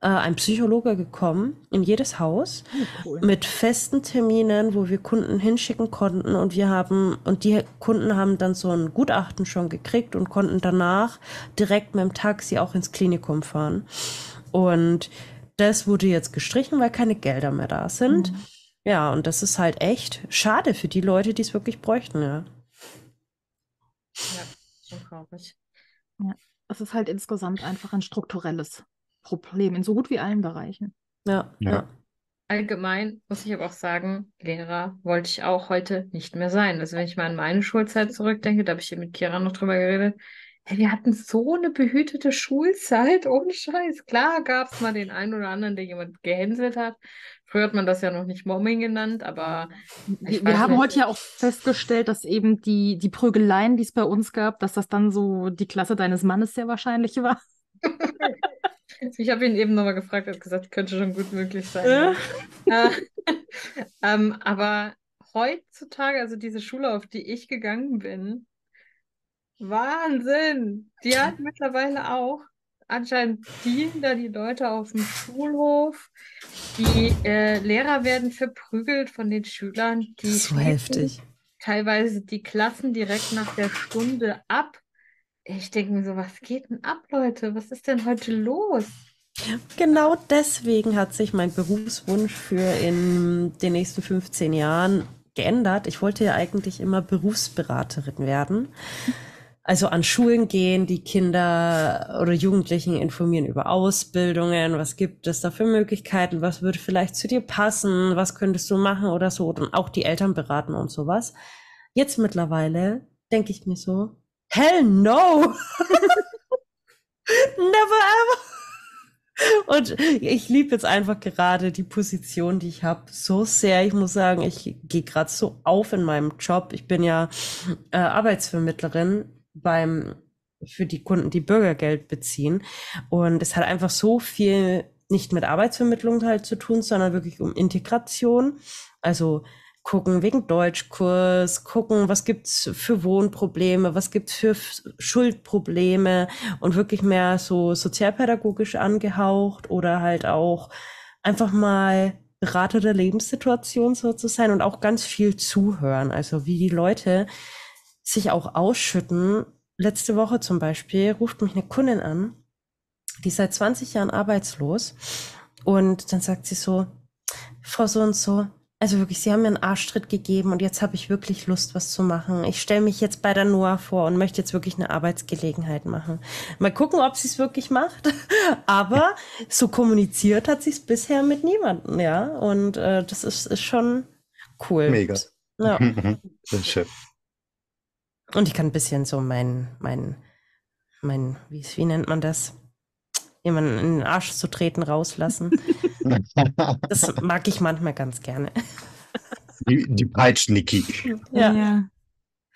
äh, ein Psychologe gekommen in jedes Haus oh, cool. mit festen Terminen, wo wir Kunden hinschicken konnten und wir haben und die Kunden haben dann so ein Gutachten schon gekriegt und konnten danach direkt mit dem Taxi auch ins Klinikum fahren. Und das wurde jetzt gestrichen, weil keine Gelder mehr da sind. Mhm. Ja, und das ist halt echt schade für die Leute, die es wirklich bräuchten, ja. Ja, schon traurig. Ja. es ist halt insgesamt einfach ein strukturelles Problem in so gut wie allen Bereichen. Ja, Ja. Allgemein muss ich aber auch sagen, Lehrer wollte ich auch heute nicht mehr sein. Also wenn ich mal an meine Schulzeit zurückdenke, da habe ich hier mit Kira noch drüber geredet. Hey, wir hatten so eine behütete Schulzeit, ohne Scheiß. Klar gab es mal den einen oder anderen, der jemand gehänselt hat. Früher hat man das ja noch nicht Mobbing genannt, aber wir haben nicht. heute ja auch festgestellt, dass eben die, die Prügeleien, die es bei uns gab, dass das dann so die Klasse deines Mannes sehr wahrscheinlich war. Ich habe ihn eben nochmal gefragt, er hat gesagt, könnte schon gut möglich sein. ja. Äh, ähm, aber heutzutage, also diese Schule, auf die ich gegangen bin, Wahnsinn! Die hat mittlerweile auch, anscheinend dienen da die Leute auf dem Schulhof. Die äh, Lehrer werden verprügelt von den Schülern. Die So heftig. teilweise die Klassen direkt nach der Stunde ab. Ich denke mir so, was geht denn ab, Leute? Was ist denn heute los? Genau deswegen hat sich mein Berufswunsch für in den nächsten 15 Jahren geändert. Ich wollte ja eigentlich immer Berufsberaterin werden. Also an Schulen gehen, die Kinder oder Jugendlichen informieren über Ausbildungen, was gibt es da für Möglichkeiten, was würde vielleicht zu dir passen, was könntest du machen oder so, und auch die Eltern beraten und sowas. Jetzt mittlerweile denke ich mir so, hell no! Never ever! Und ich liebe jetzt einfach gerade die Position, die ich habe, so sehr. Ich muss sagen, ich gehe gerade so auf in meinem Job. Ich bin ja äh, Arbeitsvermittlerin beim für die Kunden, die Bürgergeld beziehen. Und es hat einfach so viel nicht mit Arbeitsvermittlung halt zu tun, sondern wirklich um Integration. Also gucken wegen Deutschkurs, gucken, was gibt's für Wohnprobleme, was gibt's für Schuldprobleme und wirklich mehr so sozialpädagogisch angehaucht oder halt auch einfach mal Berater der Lebenssituation so zu sein und auch ganz viel zuhören. Also wie die Leute sich auch ausschütten. Letzte Woche zum Beispiel ruft mich eine Kundin an, die seit 20 Jahren arbeitslos und dann sagt sie so, Frau so und so, also wirklich, Sie haben mir einen Arschtritt gegeben und jetzt habe ich wirklich Lust, was zu machen. Ich stelle mich jetzt bei der Noah vor und möchte jetzt wirklich eine Arbeitsgelegenheit machen. Mal gucken, ob sie es wirklich macht. Aber so kommuniziert hat sie es bisher mit niemandem, ja. Und äh, das ist, ist schon cool. Mega. Ja. Schön. Und ich kann ein bisschen so mein, mein, mein, wie, wie nennt man das? Jemanden in den Arsch zu treten, rauslassen. Das mag ich manchmal ganz gerne. Die, die Peitschen-Niki. Ja.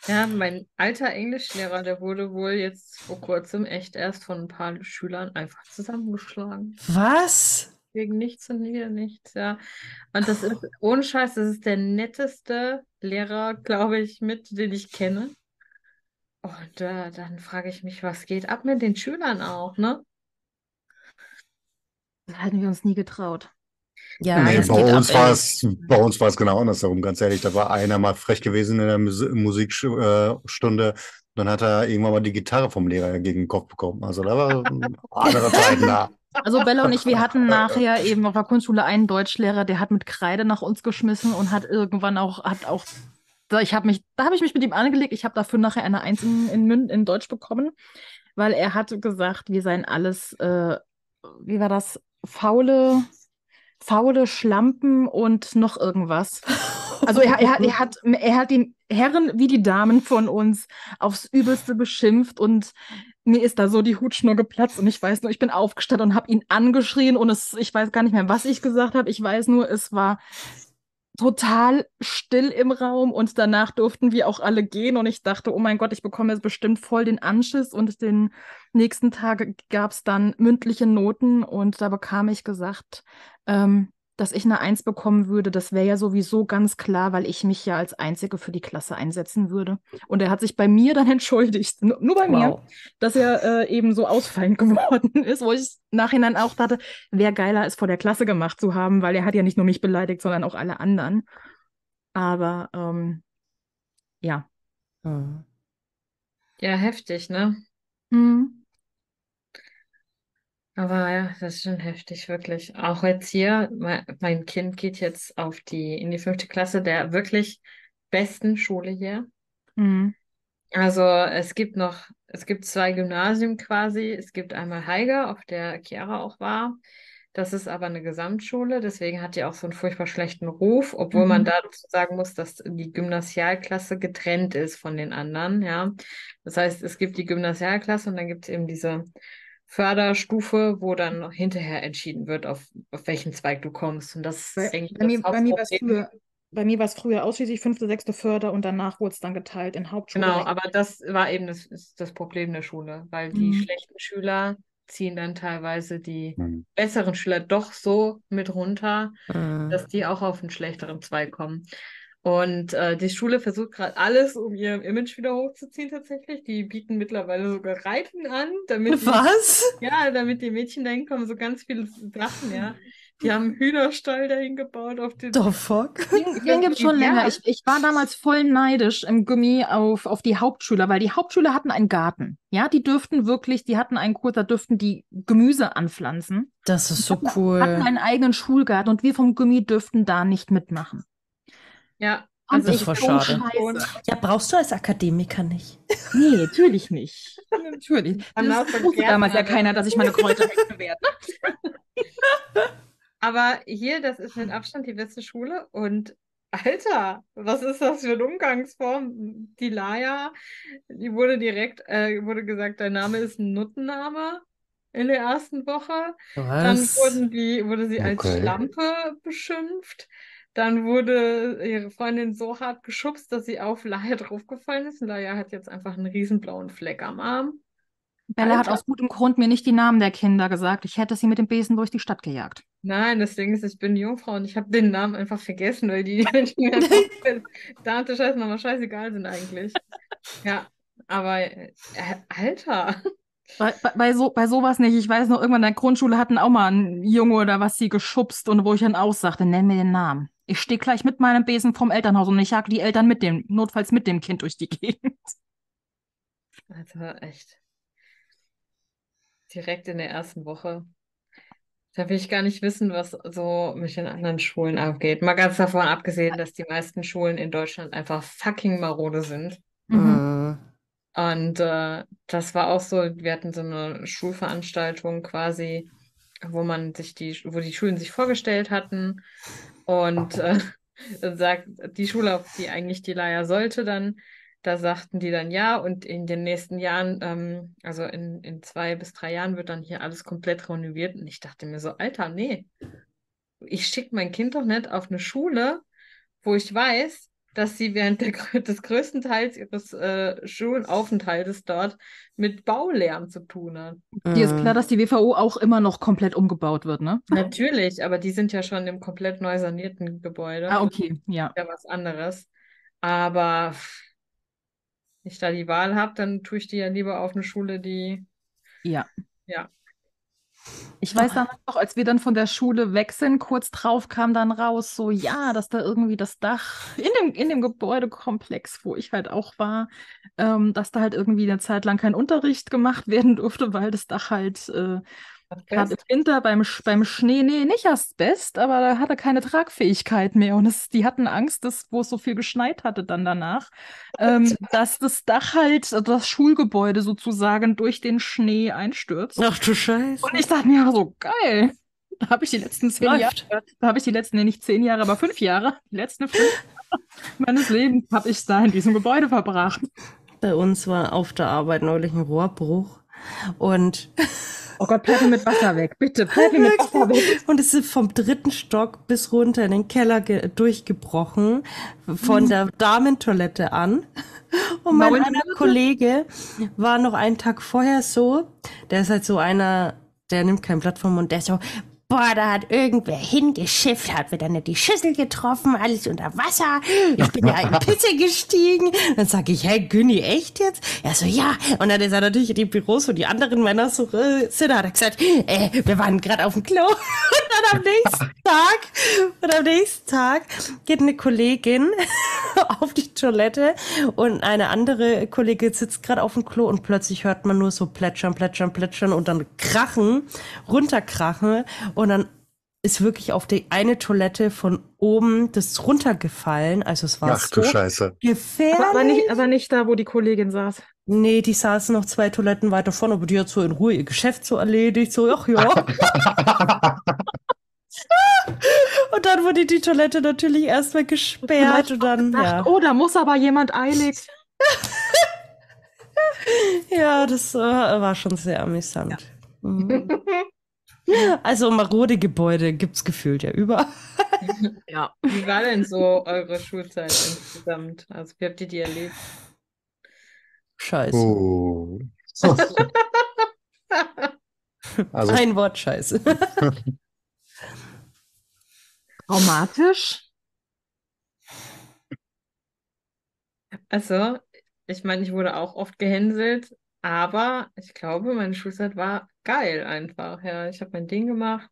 Ja, mein alter Englischlehrer, der wurde wohl jetzt vor kurzem echt erst von ein paar Schülern einfach zusammengeschlagen. Was? Wegen nichts und wieder nichts, ja. Und das ist, ohne Scheiß, das ist der netteste Lehrer, glaube ich, mit, den ich kenne. Und äh, dann frage ich mich, was geht ab mit den Schülern auch, ne? Das hätten wir uns nie getraut. Ja, Nee, das bei geht uns ab, es, bei uns war es genau andersherum, ganz ehrlich. Da war einer mal frech gewesen in der Mus Musikstunde. Dann hat er irgendwann mal die Gitarre vom Lehrer gegen den Kopf bekommen. Also da war andere Zeiten da. Also Bella und ich, wir hatten nachher eben auf der Kunstschule einen Deutschlehrer, der hat mit Kreide nach uns geschmissen und hat irgendwann auch, hat auch, da ich habe mich, da habe ich mich mit ihm angelegt. Ich habe dafür nachher eine Eins in, in, Mün- in Deutsch bekommen, weil er hatte gesagt, wir seien alles, äh, wie war das, faule, faule Schlampen und noch irgendwas. Also er, er, hat- er, hat, er hat die Herren wie die Damen von uns aufs Übelste beschimpft und mir ist da so die Hutschnur geplatzt und ich weiß nur, ich bin aufgestanden und habe ihn angeschrien und es, ich weiß gar nicht mehr, was ich gesagt habe. Ich weiß nur, es war total still im Raum und danach durften wir auch alle gehen und ich dachte, oh mein Gott, ich bekomme jetzt bestimmt voll den Anschiss und den nächsten Tag gab es dann mündliche Noten und da bekam ich gesagt, ähm, dass ich eine Eins bekommen würde, das wäre ja sowieso ganz klar, weil ich mich ja als Einzige für die Klasse einsetzen würde. Und er hat sich bei mir dann entschuldigt, nur, nur bei mir, Wow. dass er äh, eben so ausfallend geworden ist, wo ich nachhinein auch dachte, wäre geiler, es vor der Klasse gemacht zu haben, weil er hat ja nicht nur mich beleidigt, sondern auch alle anderen. Aber ähm, ja. Hm. Ja, heftig, ne? Hm. Aber ja, das ist schon heftig, wirklich. Auch jetzt hier, mein, Kind geht jetzt auf die, in die fünfte Klasse der wirklich besten Schule hier. Hm. Also es gibt noch, es gibt zwei Gymnasien quasi. Es gibt einmal Heiger, auf der Chiara auch war. Das ist aber eine Gesamtschule, deswegen hat die auch so einen furchtbar schlechten Ruf, obwohl man Mhm. dazu sagen muss, dass die Gymnasialklasse getrennt ist von den anderen, ja. Das heißt, es gibt die Gymnasialklasse und dann gibt es eben diese Förderstufe, wo dann noch hinterher entschieden wird, auf, auf welchen Zweig du kommst. Und das ist Bei, eigentlich bei mir, bei mir war es früher, bei mir war es früher ausschließlich fünfte, sechste Förder und danach wurde es dann geteilt in Hauptschule. Genau, aber das war eben das, ist das Problem der Schule, weil die Mhm. schlechten Schüler ziehen dann teilweise die Hm. besseren Schüler doch so mit runter, Mhm. dass die auch auf einen schlechteren Zweig kommen. Und äh, die Schule versucht gerade alles, um ihr Image wieder hochzuziehen tatsächlich. Die bieten mittlerweile sogar Reiten an, damit die, Was? ja, damit die Mädchen dahin kommen, so ganz viele Sachen, ja. Die haben einen Hühnerstall dahin gebaut auf den The fuck? Den, den gibt es schon Ja. länger. Ich, ich war damals voll neidisch im Gummi auf, auf die Hauptschüler, weil die Hauptschüler hatten einen Garten. Ja, die dürften wirklich, die hatten einen Kurs, da dürften die Gemüse anpflanzen. Das ist so Hatten cool. einen eigenen Schulgarten und wir vom Gummi dürften da nicht mitmachen. Ja, Und das also ist voll so schade. scheiße. Ja, brauchst du als Akademiker nicht. Nee, natürlich nicht. Natürlich. Das wusste damals ja keiner, dass ich meine Kräuterhexe werde. Aber hier, das ist mit Abstand die beste Schule und Alter, was ist das für eine Umgangsform? Die Laia, die wurde direkt, äh, wurde gesagt, dein Name ist ein Nuttenname in der ersten Woche. Dann Was? wurden die, wurde sie als Okay. Schlampe beschimpft. Dann wurde ihre Freundin so hart geschubst, dass sie auf Laia draufgefallen ist. Und Laia hat jetzt einfach einen riesen blauen Fleck am Arm. Bella hat aus gutem Grund mir nicht die Namen der Kinder gesagt. Ich hätte sie mit dem Besen durch die Stadt gejagt. Nein, das Ding ist, ich bin Jungfrau und ich habe den Namen einfach vergessen, weil die Menschen da der Scheiß nochmal scheißegal sind eigentlich. Ja, aber äh, Alter. Bei, bei, bei, so, bei sowas nicht. Ich weiß noch, irgendwann in der Grundschule hatten auch mal ein Junge oder was sie geschubst und wo ich dann aussagte, nenn mir den Namen. Ich stehe gleich mit meinem Besen vom Elternhaus und ich jage die Eltern mit dem, notfalls mit dem Kind durch die Gegend. Also echt. Direkt in der ersten Woche. Da will ich gar nicht wissen, was so mit den anderen Schulen abgeht. Mal ganz davon abgesehen, dass die meisten Schulen in Deutschland einfach fucking marode sind. Mhm. Und äh, das war auch so, wir hatten so eine Schulveranstaltung quasi, wo man sich die, wo die Schulen sich vorgestellt hatten. Und äh, sagt die Schule, auf die eigentlich die Leier sollte, dann, da sagten die dann ja, und in den nächsten Jahren, ähm, also in, in zwei bis drei Jahren wird dann hier alles komplett renoviert. Und ich dachte mir so, Alter, nee, ich schicke mein Kind doch nicht auf eine Schule, wo ich weiß, dass sie während der, des größten Teils ihres äh, Schulaufenthaltes dort mit Baulärm zu tun hat. Dir ist Mhm. klar, dass die WVO auch immer noch komplett umgebaut wird, ne? Natürlich, aber die sind ja schon im komplett neu sanierten Gebäude. Ah, okay, ja. ja was anderes. Aber wenn ich da die Wahl habe, dann tue ich die ja lieber auf eine Schule, die. Ja. Ja. Ich weiß damals noch, als wir dann von der Schule sind, kurz drauf kam dann raus, so ja, dass da irgendwie das Dach in dem, in dem Gebäudekomplex, wo ich halt auch war, ähm, dass da halt irgendwie eine Zeit lang kein Unterricht gemacht werden durfte, weil das Dach halt äh, gerade im Winter beim, beim Schnee, nee, nicht Asbest, aber da hatte keine Tragfähigkeit mehr. Und es, die hatten Angst, dass, wo es so viel geschneit hatte dann danach, ähm, dass das Dach halt, also das Schulgebäude sozusagen durch den Schnee einstürzt. Ach du Scheiße. Und ich dachte mir so, geil. Da habe ich die letzten zehn Läuft. Jahre, da habe ich die letzten, nee, nicht zehn Jahre, aber fünf Jahre, die letzten fünf Jahre meines Lebens habe ich da in diesem Gebäude verbracht. Bei uns war auf der Arbeit neulich ein Rohrbruch. Und, Oh Gott, mir mit Wasser weg, bitte, mir mit Wasser weg. und es ist vom dritten Stock bis runter in den Keller ge durchgebrochen. Von der Damentoilette an. Und mein einer Kollege war noch einen Tag vorher so, der ist halt so einer, der nimmt kein Blatt vom Mund, der ist so, boah, da hat irgendwer hingeschifft, hat wieder nicht die Schüssel getroffen, alles unter Wasser. Ich bin ja in Pisse gestiegen. Dann sage ich, hey, Günni, echt jetzt? Er so, ja. Und dann ist er natürlich in die Büros, wo die anderen Männer so äh, sind, hat er gesagt, äh, wir waren gerade auf dem Klo. Und dann am nächsten Tag, und am nächsten Tag geht eine Kollegin auf die Toilette und eine andere Kollegin sitzt gerade auf dem Klo und plötzlich hört man nur so plätschern, plätschern, plätschern und dann krachen, runterkrachen und dann ist wirklich auf die eine Toilette von oben das runtergefallen. Also es war Ach du so Scheiße. gefährlich. Aber, nicht, aber nicht da, wo die Kollegin saß. Nee, die saßen noch zwei Toiletten weiter vorne, aber die hat so in Ruhe ihr Geschäft so erledigt, so, ach ja. und dann wurde die Toilette natürlich erstmal gesperrt und dann, Ach, ja. Oh, da muss aber jemand eilig. Ja, das äh, war schon sehr amüsant. Mhm. Also marode Gebäude gibt's gefühlt ja überall. Ja. Wie war denn so eure Schulzeit insgesamt? Also, wie habt ihr die erlebt? Scheiße. Oh. Also, Ein Wort Scheiße. Traumatisch? Also, ich meine, ich wurde auch oft gehänselt, aber ich glaube, meine Schulzeit war geil einfach. Ja, ich habe mein Ding gemacht.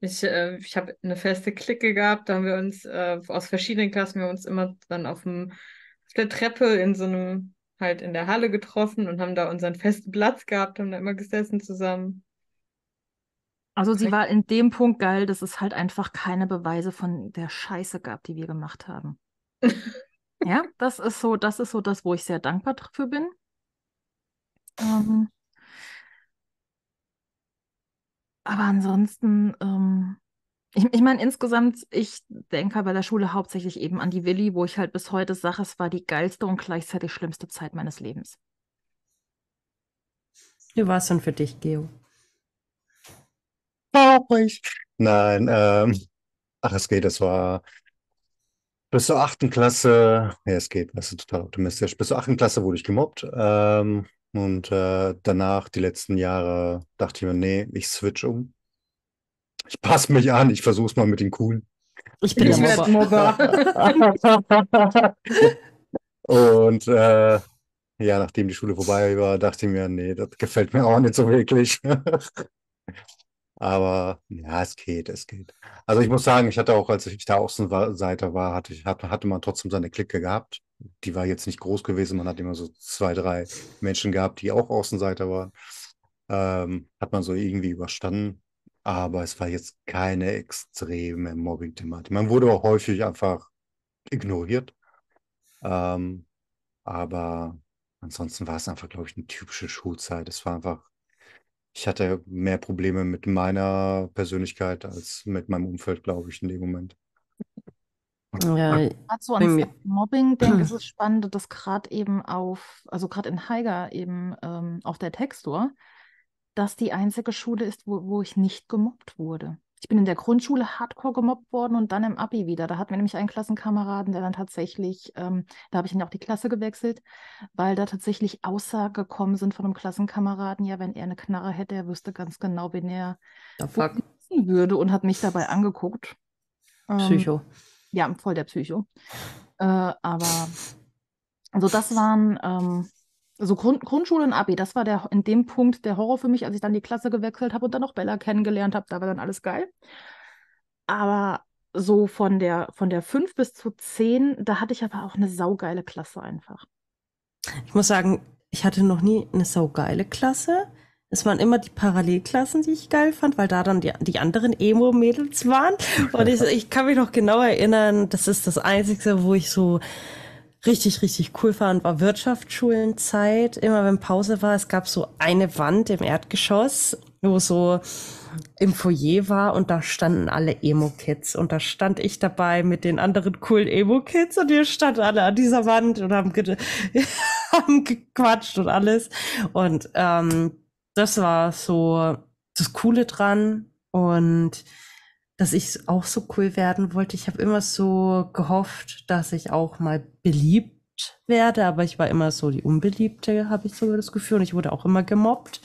Ich, äh, ich habe eine feste Clique gehabt, da haben wir uns äh, aus verschiedenen Klassen, wir uns immer dann auf dem, auf der Treppe in so einem, halt in der Halle getroffen und haben da unseren festen Platz gehabt, haben da immer gesessen zusammen. Also sie war in dem Punkt geil, dass es halt einfach keine Beweise von der Scheiße gab, die wir gemacht haben. Ja, das ist so, das ist so das, wo ich sehr dankbar dafür bin. Ähm, aber ansonsten, ähm, ich, ich meine, insgesamt, ich denke bei der Schule hauptsächlich eben an die Willi, wo ich halt bis heute sage, es war die geilste und gleichzeitig schlimmste Zeit meines Lebens. Wie war es denn für dich, Geo? traurig. Nein, ähm, ach, es geht, es war bis zur achten Klasse, ja, es geht, das ist total optimistisch. Bis zur achten Klasse wurde ich gemobbt. Ähm, und äh, danach, die letzten Jahre, dachte ich mir, nee, ich switch um. Ich passe mich an, ich versuche es mal mit den Coolen. Ich bin Ich der. Mobber. Und äh, ja, nachdem die Schule vorbei war, dachte ich mir, nee, das gefällt mir auch nicht so wirklich. Aber ja, es geht, es geht. Also ich muss sagen, ich hatte auch, als ich da Außenseiter war, hatte ich, hatte, hatte man trotzdem seine Clique gehabt. Die war jetzt nicht groß gewesen, man hat immer so zwei, drei Menschen gehabt, die auch Außenseiter waren. Ähm, hat man so irgendwie überstanden. Aber es war jetzt keine extreme Mobbing-Thematik. Man wurde auch häufig einfach ignoriert. Ähm, aber ansonsten war es einfach, glaube ich, eine typische Schulzeit. Es war einfach, ich hatte mehr Probleme mit meiner Persönlichkeit als mit meinem Umfeld, glaube ich, in dem Moment. Ja, Gerade so mir- Mobbing, denke ich, ist es spannend, dass gerade eben auf, also gerade in Haiger eben ähm, auf der Textur, dass die einzige Schule ist, wo, wo ich nicht gemobbt wurde. Ich bin in der Grundschule hardcore gemobbt worden und dann im Abi wieder. Da hatten wir nämlich einen Klassenkameraden, der dann tatsächlich, ähm, da habe ich ihn auch die Klasse gewechselt, weil da tatsächlich Aussagen gekommen sind von einem Klassenkameraden, ja, wenn er eine Knarre hätte, er wüsste ganz genau, wen er benutzen würde und hat mich dabei angeguckt. Ähm, Psycho. ja, voll der Psycho. Äh, aber also das waren ähm, so Grund, Grundschule und Abi, das war der in dem Punkt der Horror für mich, als ich dann die Klasse gewechselt habe und dann noch Bella kennengelernt habe, da war dann alles geil. Aber so von der von der 5 bis zu 10, da hatte ich aber auch eine saugeile Klasse einfach. Ich muss sagen, ich hatte noch nie eine saugeile Klasse. Es waren immer die Parallelklassen, die ich geil fand, weil da dann die, die anderen Emo-Mädels waren. Und ich, ich kann mich noch genau erinnern, das ist das Einzige, wo ich so richtig, richtig cool fand, war Wirtschaftsschulenzeit. Immer wenn Pause war, es gab so eine Wand im Erdgeschoss, wo so im Foyer war und da standen alle Emo-Kids. Und da stand ich dabei mit den anderen coolen Emo-Kids und wir standen alle an dieser Wand und haben, ge haben gequatscht und alles. Und ähm, das war so das Coole dran. Und dass ich auch so cool werden wollte. Ich habe immer so gehofft, dass ich auch mal beliebt werde, aber ich war immer so die Unbeliebte, habe ich so das Gefühl. Und ich wurde auch immer gemobbt.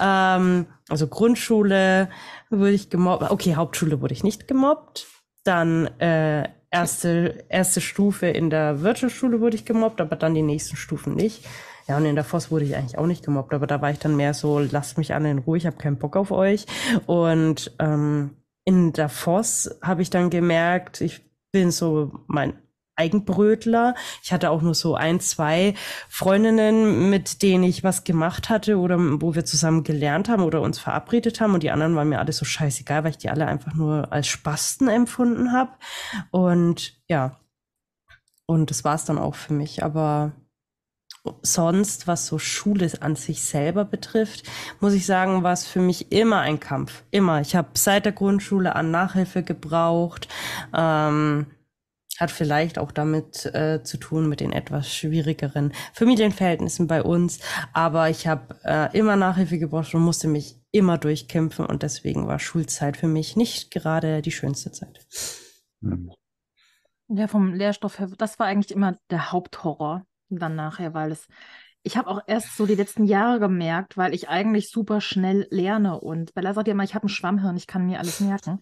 Ähm, also Grundschule wurde ich gemobbt. Okay, Hauptschule wurde ich nicht gemobbt. Dann äh, erste, erste Stufe in der Wirtschaftsschule wurde ich gemobbt, aber dann die nächsten Stufen nicht. Ja, und in der Voss wurde ich eigentlich auch nicht gemobbt, aber da war ich dann mehr so, lasst mich alle in Ruhe, ich habe keinen Bock auf euch. Und ähm, in der Voss habe ich dann gemerkt, ich bin so mein Eigenbrötler. Ich hatte auch nur so ein, zwei Freundinnen, mit denen ich was gemacht hatte oder wo wir zusammen gelernt haben oder uns verabredet haben. Und die anderen waren mir alle so scheißegal, weil ich die alle einfach nur als Spasten empfunden habe. Und ja, und das war es dann auch für mich. Aber sonst, was so Schule an sich selber betrifft, muss ich sagen, war es für mich immer ein Kampf. Immer. Ich habe seit der Grundschule an Nachhilfe gebraucht. Ähm, hat vielleicht auch damit äh, zu tun mit den etwas schwierigeren Familienverhältnissen bei uns. Aber ich habe äh, immer Nachhilfe gebraucht und musste mich immer durchkämpfen. Und deswegen war Schulzeit für mich nicht gerade die schönste Zeit. Hm. Ja, vom Lehrstoff her, das war eigentlich immer der Haupthorror dann nachher, weil es, ich habe auch erst so die letzten Jahre gemerkt, weil ich eigentlich super schnell lerne und Bella sagt ja immer, ich habe ein Schwammhirn, ich kann mir alles merken.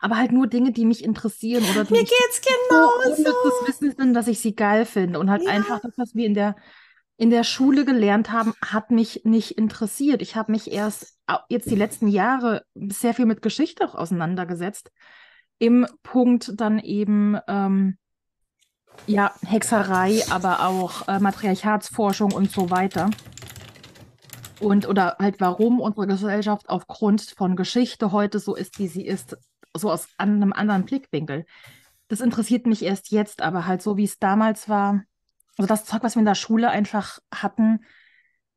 Aber halt nur Dinge, die mich interessieren oder die mir geht's genau so das Wissen sind, dass ich sie geil finde und halt ja. einfach das, was wir in der in der Schule gelernt haben, hat mich nicht interessiert. Ich habe mich erst jetzt die letzten Jahre sehr viel mit Geschichte auch auseinandergesetzt. Im Punkt dann eben ähm, ja, Hexerei, aber auch äh, Matriarchatsforschung und so weiter. Und oder halt, warum unsere Gesellschaft aufgrund von Geschichte heute so ist, wie sie ist, so aus einem anderen Blickwinkel. Das interessiert mich erst jetzt, aber halt so, wie es damals war. Also das Zeug, was wir in der Schule einfach hatten,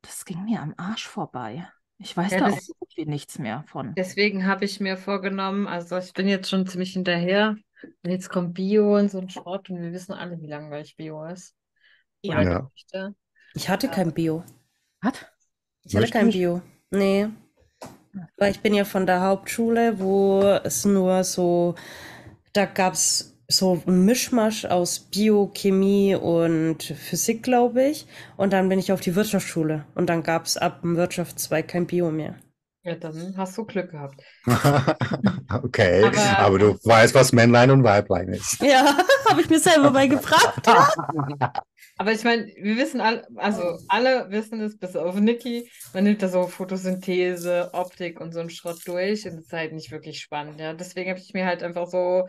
das ging mir am Arsch vorbei. Ich weiß ja, da das, auch nichts mehr von. Deswegen habe ich mir vorgenommen, also ich bin jetzt schon ziemlich hinterher, jetzt kommt Bio und so ein Schrott und wir wissen alle, wie langweilig Bio ist. Ja. ja. Ich hatte kein Bio. Was? Ich hatte kein Bio. Nee. Weil ich bin ja von der Hauptschule, wo es nur so, da gab es so ein Mischmasch aus Biochemie und Physik, glaube ich. Und dann bin ich auf die Wirtschaftsschule. Und dann gab es ab dem Wirtschaftszweig kein Bio mehr. Ja, dann hast du Glück gehabt. okay, aber, aber, du weißt, was Männlein und Weiblein ist. Ja, habe ich mir selber beigebracht. aber ich meine, wir wissen alle, also alle wissen es, bis auf Niki, man nimmt da so Photosynthese, Optik und so einen Schrott durch und das ist halt nicht wirklich spannend. Ja, deswegen habe ich mir halt einfach so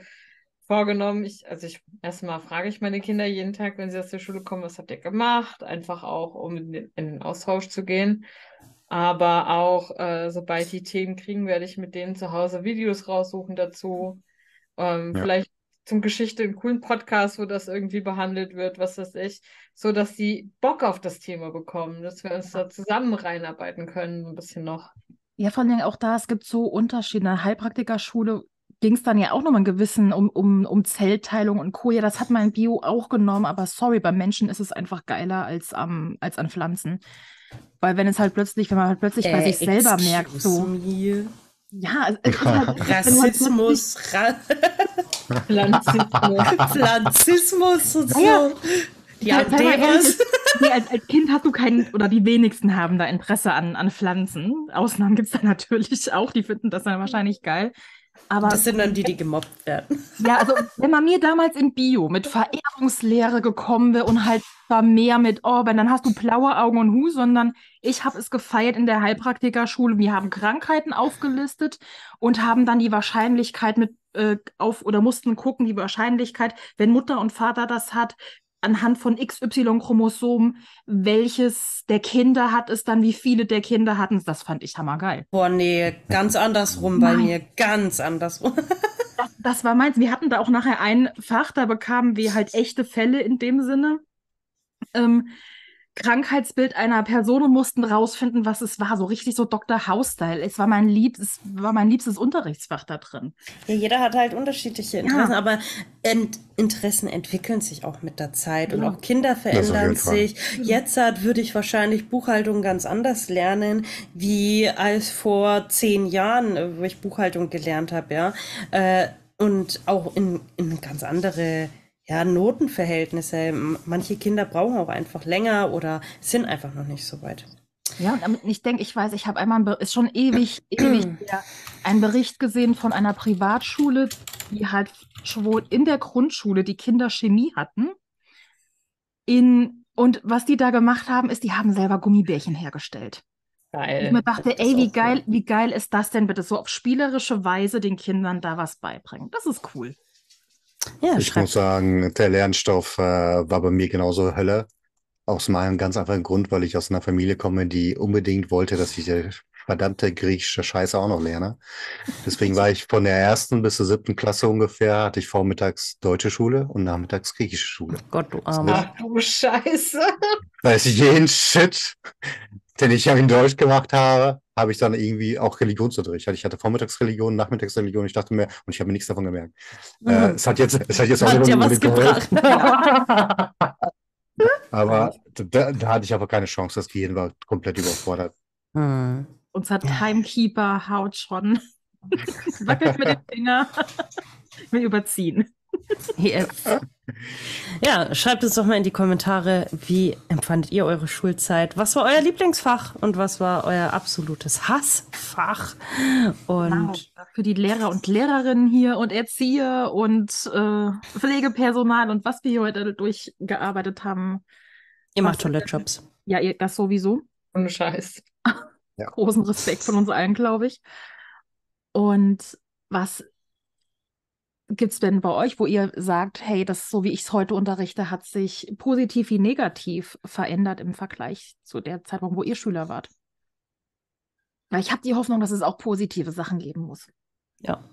vorgenommen, ich, also ich erstmal frage ich meine Kinder jeden Tag, wenn sie aus der Schule kommen, was habt ihr gemacht? Einfach auch, um in den Austausch zu gehen. Aber auch, äh, sobald die Themen kriegen, werde ich mit denen zu Hause Videos raussuchen dazu. Ähm, ja. Vielleicht zum Geschichte einen coolen Podcast, wo das irgendwie behandelt wird, was weiß ich, so dass sie Bock auf das Thema bekommen, dass wir uns da zusammen reinarbeiten können, ein bisschen noch. Ja, vor allem auch da, es gibt so Unterschiede. In der Heilpraktikerschule ging es dann ja auch noch mal ein gewissen um, um, um Zellteilung und Co. Ja, das hat mein Bio auch genommen, aber sorry, beim Menschen ist es einfach geiler als, um, als an Pflanzen. Weil wenn es halt plötzlich, wenn man halt plötzlich äh, bei sich selber merkt, so. Me. Ja, es, es halt, Rassismus, halt Pflanzismus. Pflanzismus und so. Ja, ja, als, nee, als, als, Kind hast du keinen, oder die wenigsten haben da Interesse an, an Pflanzen. Ausnahmen gibt es da natürlich auch, die finden das dann wahrscheinlich geil. Aber das sind dann die, die gemobbt werden. Ja, also wenn man mir damals in Bio mit Verehrungslehre gekommen wäre und halt war mehr mit, oh, wenn dann hast du blaue Augen und Hu, sondern ich habe es gefeiert in der Heilpraktikerschule. Wir haben Krankheiten aufgelistet und haben dann die Wahrscheinlichkeit mit äh, auf oder mussten gucken, die Wahrscheinlichkeit, wenn Mutter und Vater das hat, anhand von XY-Chromosomen, welches der Kinder hat es dann, wie viele der Kinder hatten. Das fand ich hammergeil. Boah, nee, ganz andersrum bei mir, ganz andersrum. das, das war meins. Wir hatten da auch nachher ein Fach, da bekamen wir halt echte Fälle in dem Sinne. Ähm, Krankheitsbild einer Person und mussten rausfinden, was es war. So richtig so Dr. House-Style. Es war mein liebstes, war mein liebstes Unterrichtsfach da drin. Ja, jeder hat halt unterschiedliche Interessen, ja. aber Ent Interessen entwickeln sich auch mit der Zeit ja. und auch Kinder verändern sich. Jetzt würde ich wahrscheinlich Buchhaltung ganz anders lernen, wie als vor zehn Jahren, wo ich Buchhaltung gelernt habe, ja. Äh, und auch in, in ganz andere ja, Notenverhältnisse. Manche Kinder brauchen auch einfach länger oder sind einfach noch nicht so weit. Ja, und ich denke, ich weiß, ich habe einmal, ist schon ewig, ewig einen Bericht gesehen von einer Privatschule, die halt schon in der Grundschule die Kinder Chemie hatten. In, und was die da gemacht haben, ist, die haben selber Gummibärchen hergestellt. Geil. Ich mir dachte, ey, wie geil, wie geil ist das denn bitte, so auf spielerische Weise den Kindern da was beibringen. Das ist cool. Ja, Ich schreib. muss sagen, der Lernstoff äh, war bei mir genauso Hölle. Aus meinem ganz einfachen Grund, weil ich aus einer Familie komme, die unbedingt wollte, dass ich die verdammte griechische Scheiße auch noch lerne. Deswegen war ich von der ersten bis zur siebten Klasse ungefähr, hatte ich vormittags deutsche Schule und nachmittags griechische Schule. Gott, du Armer. Ach du Scheiße. Das heißt, jeden Shit, den ich ja in Deutsch gemacht habe, habe ich dann irgendwie auch Religionsunterricht. Ich hatte Vormittagsreligion, Nachmittagsreligion. Ich dachte mir, und ich habe mir nichts davon gemerkt. Äh, es hat jetzt, es hat jetzt auch Hat nicht ja was gebracht. Aber da, da hatte ich aber keine Chance. Das Gehirn war komplett überfordert. Hm. Unser Timekeeper haut schon. Wackelt mit dem Finger. Wir überziehen. Yes. Ja, schreibt uns doch mal in die Kommentare, wie empfandet ihr eure Schulzeit? Was war euer Lieblingsfach und was war euer absolutes Hassfach? Und Genau. Für die Lehrer und Lehrerinnen hier und Erzieher und äh, Pflegepersonal und was wir hier heute durchgearbeitet haben. ihr macht tolle Jobs. Ja, ihr, das sowieso. Ohne Scheiß. Großen Respekt von uns allen, glaube ich. Und was gibt es denn bei euch, wo ihr sagt, hey, das so wie ich es heute unterrichte, hat sich positiv wie negativ verändert im Vergleich zu der Zeitpunkt, wo ihr Schüler wart? Weil ich habe die Hoffnung, dass es auch positive Sachen geben muss. Ja,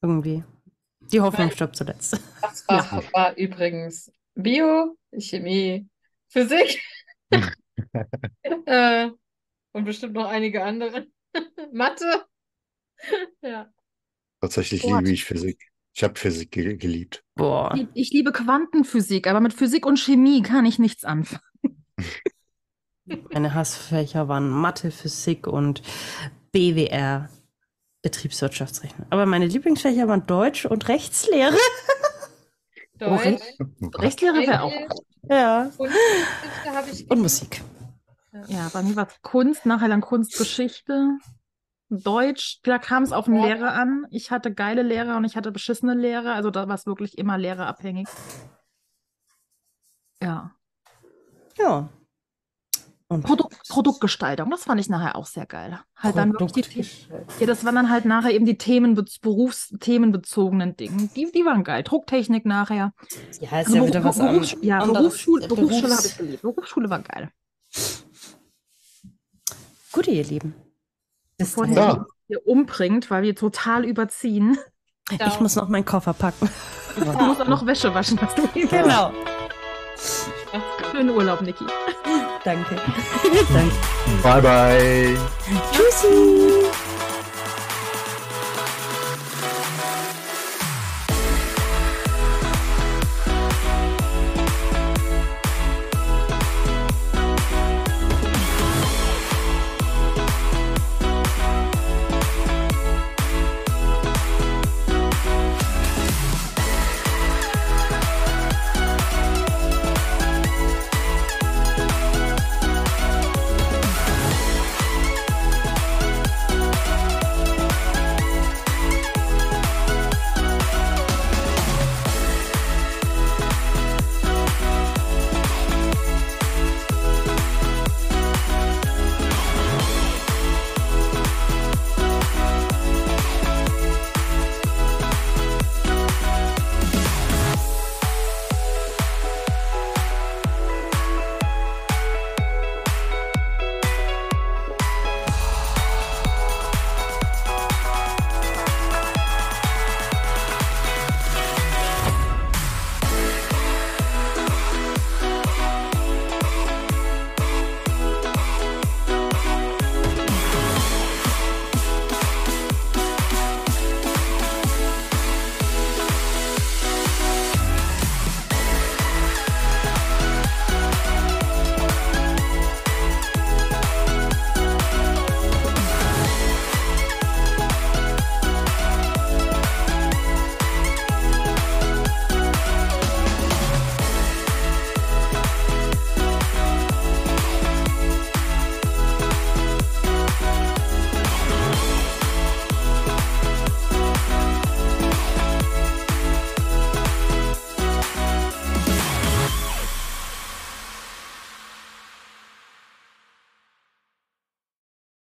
irgendwie. Die Hoffnung stirbt zuletzt. Das Fach war übrigens Bio, Chemie, Physik äh, und bestimmt noch einige andere. Mathe. Ja. Tatsächlich liebe ich Physik. Ich habe Physik ge geliebt. Boah. Ich, ich liebe Quantenphysik, aber mit Physik und Chemie kann ich nichts anfangen. Meine Hassfächer waren Mathe, Physik und BWR, Betriebswirtschaftsrechnung. Aber meine Lieblingsfächer waren Deutsch und Rechtslehre. Deutsch. Recht- Rechtslehre wäre auch. Ja. und Geschichte habe ich Und Musik. Ja, bei mir war es Kunst, nachher dann Kunstgeschichte. Deutsch, da kam es auf den Ja. Lehrer an. Ich hatte geile Lehrer und ich hatte beschissene Lehrer. Also da war es wirklich immer lehrerabhängig. Ja. Ja. Und Produ Produktgestaltung, das fand ich nachher auch sehr geil. Halt dann wirklich die, ja, das waren dann halt nachher eben die Themenbe berufsthemenbezogenen Dinge. Die, die waren geil. Drucktechnik nachher. Ja, ist Also ja wieder was Berufs- anderes. Ja, anderes. Berufsschule, Berufsschule Berufs- habe ich geliebt. Berufsschule war geil. Gut, ihr Lieben. Bis Bevor Ja. hier umbringt, weil wir total überziehen. Ich muss noch meinen Koffer packen. Du musst auch noch Wäsche waschen, Genau. Schönen Urlaub, Niki. Danke. Danke. Bye bye. Tschüssi.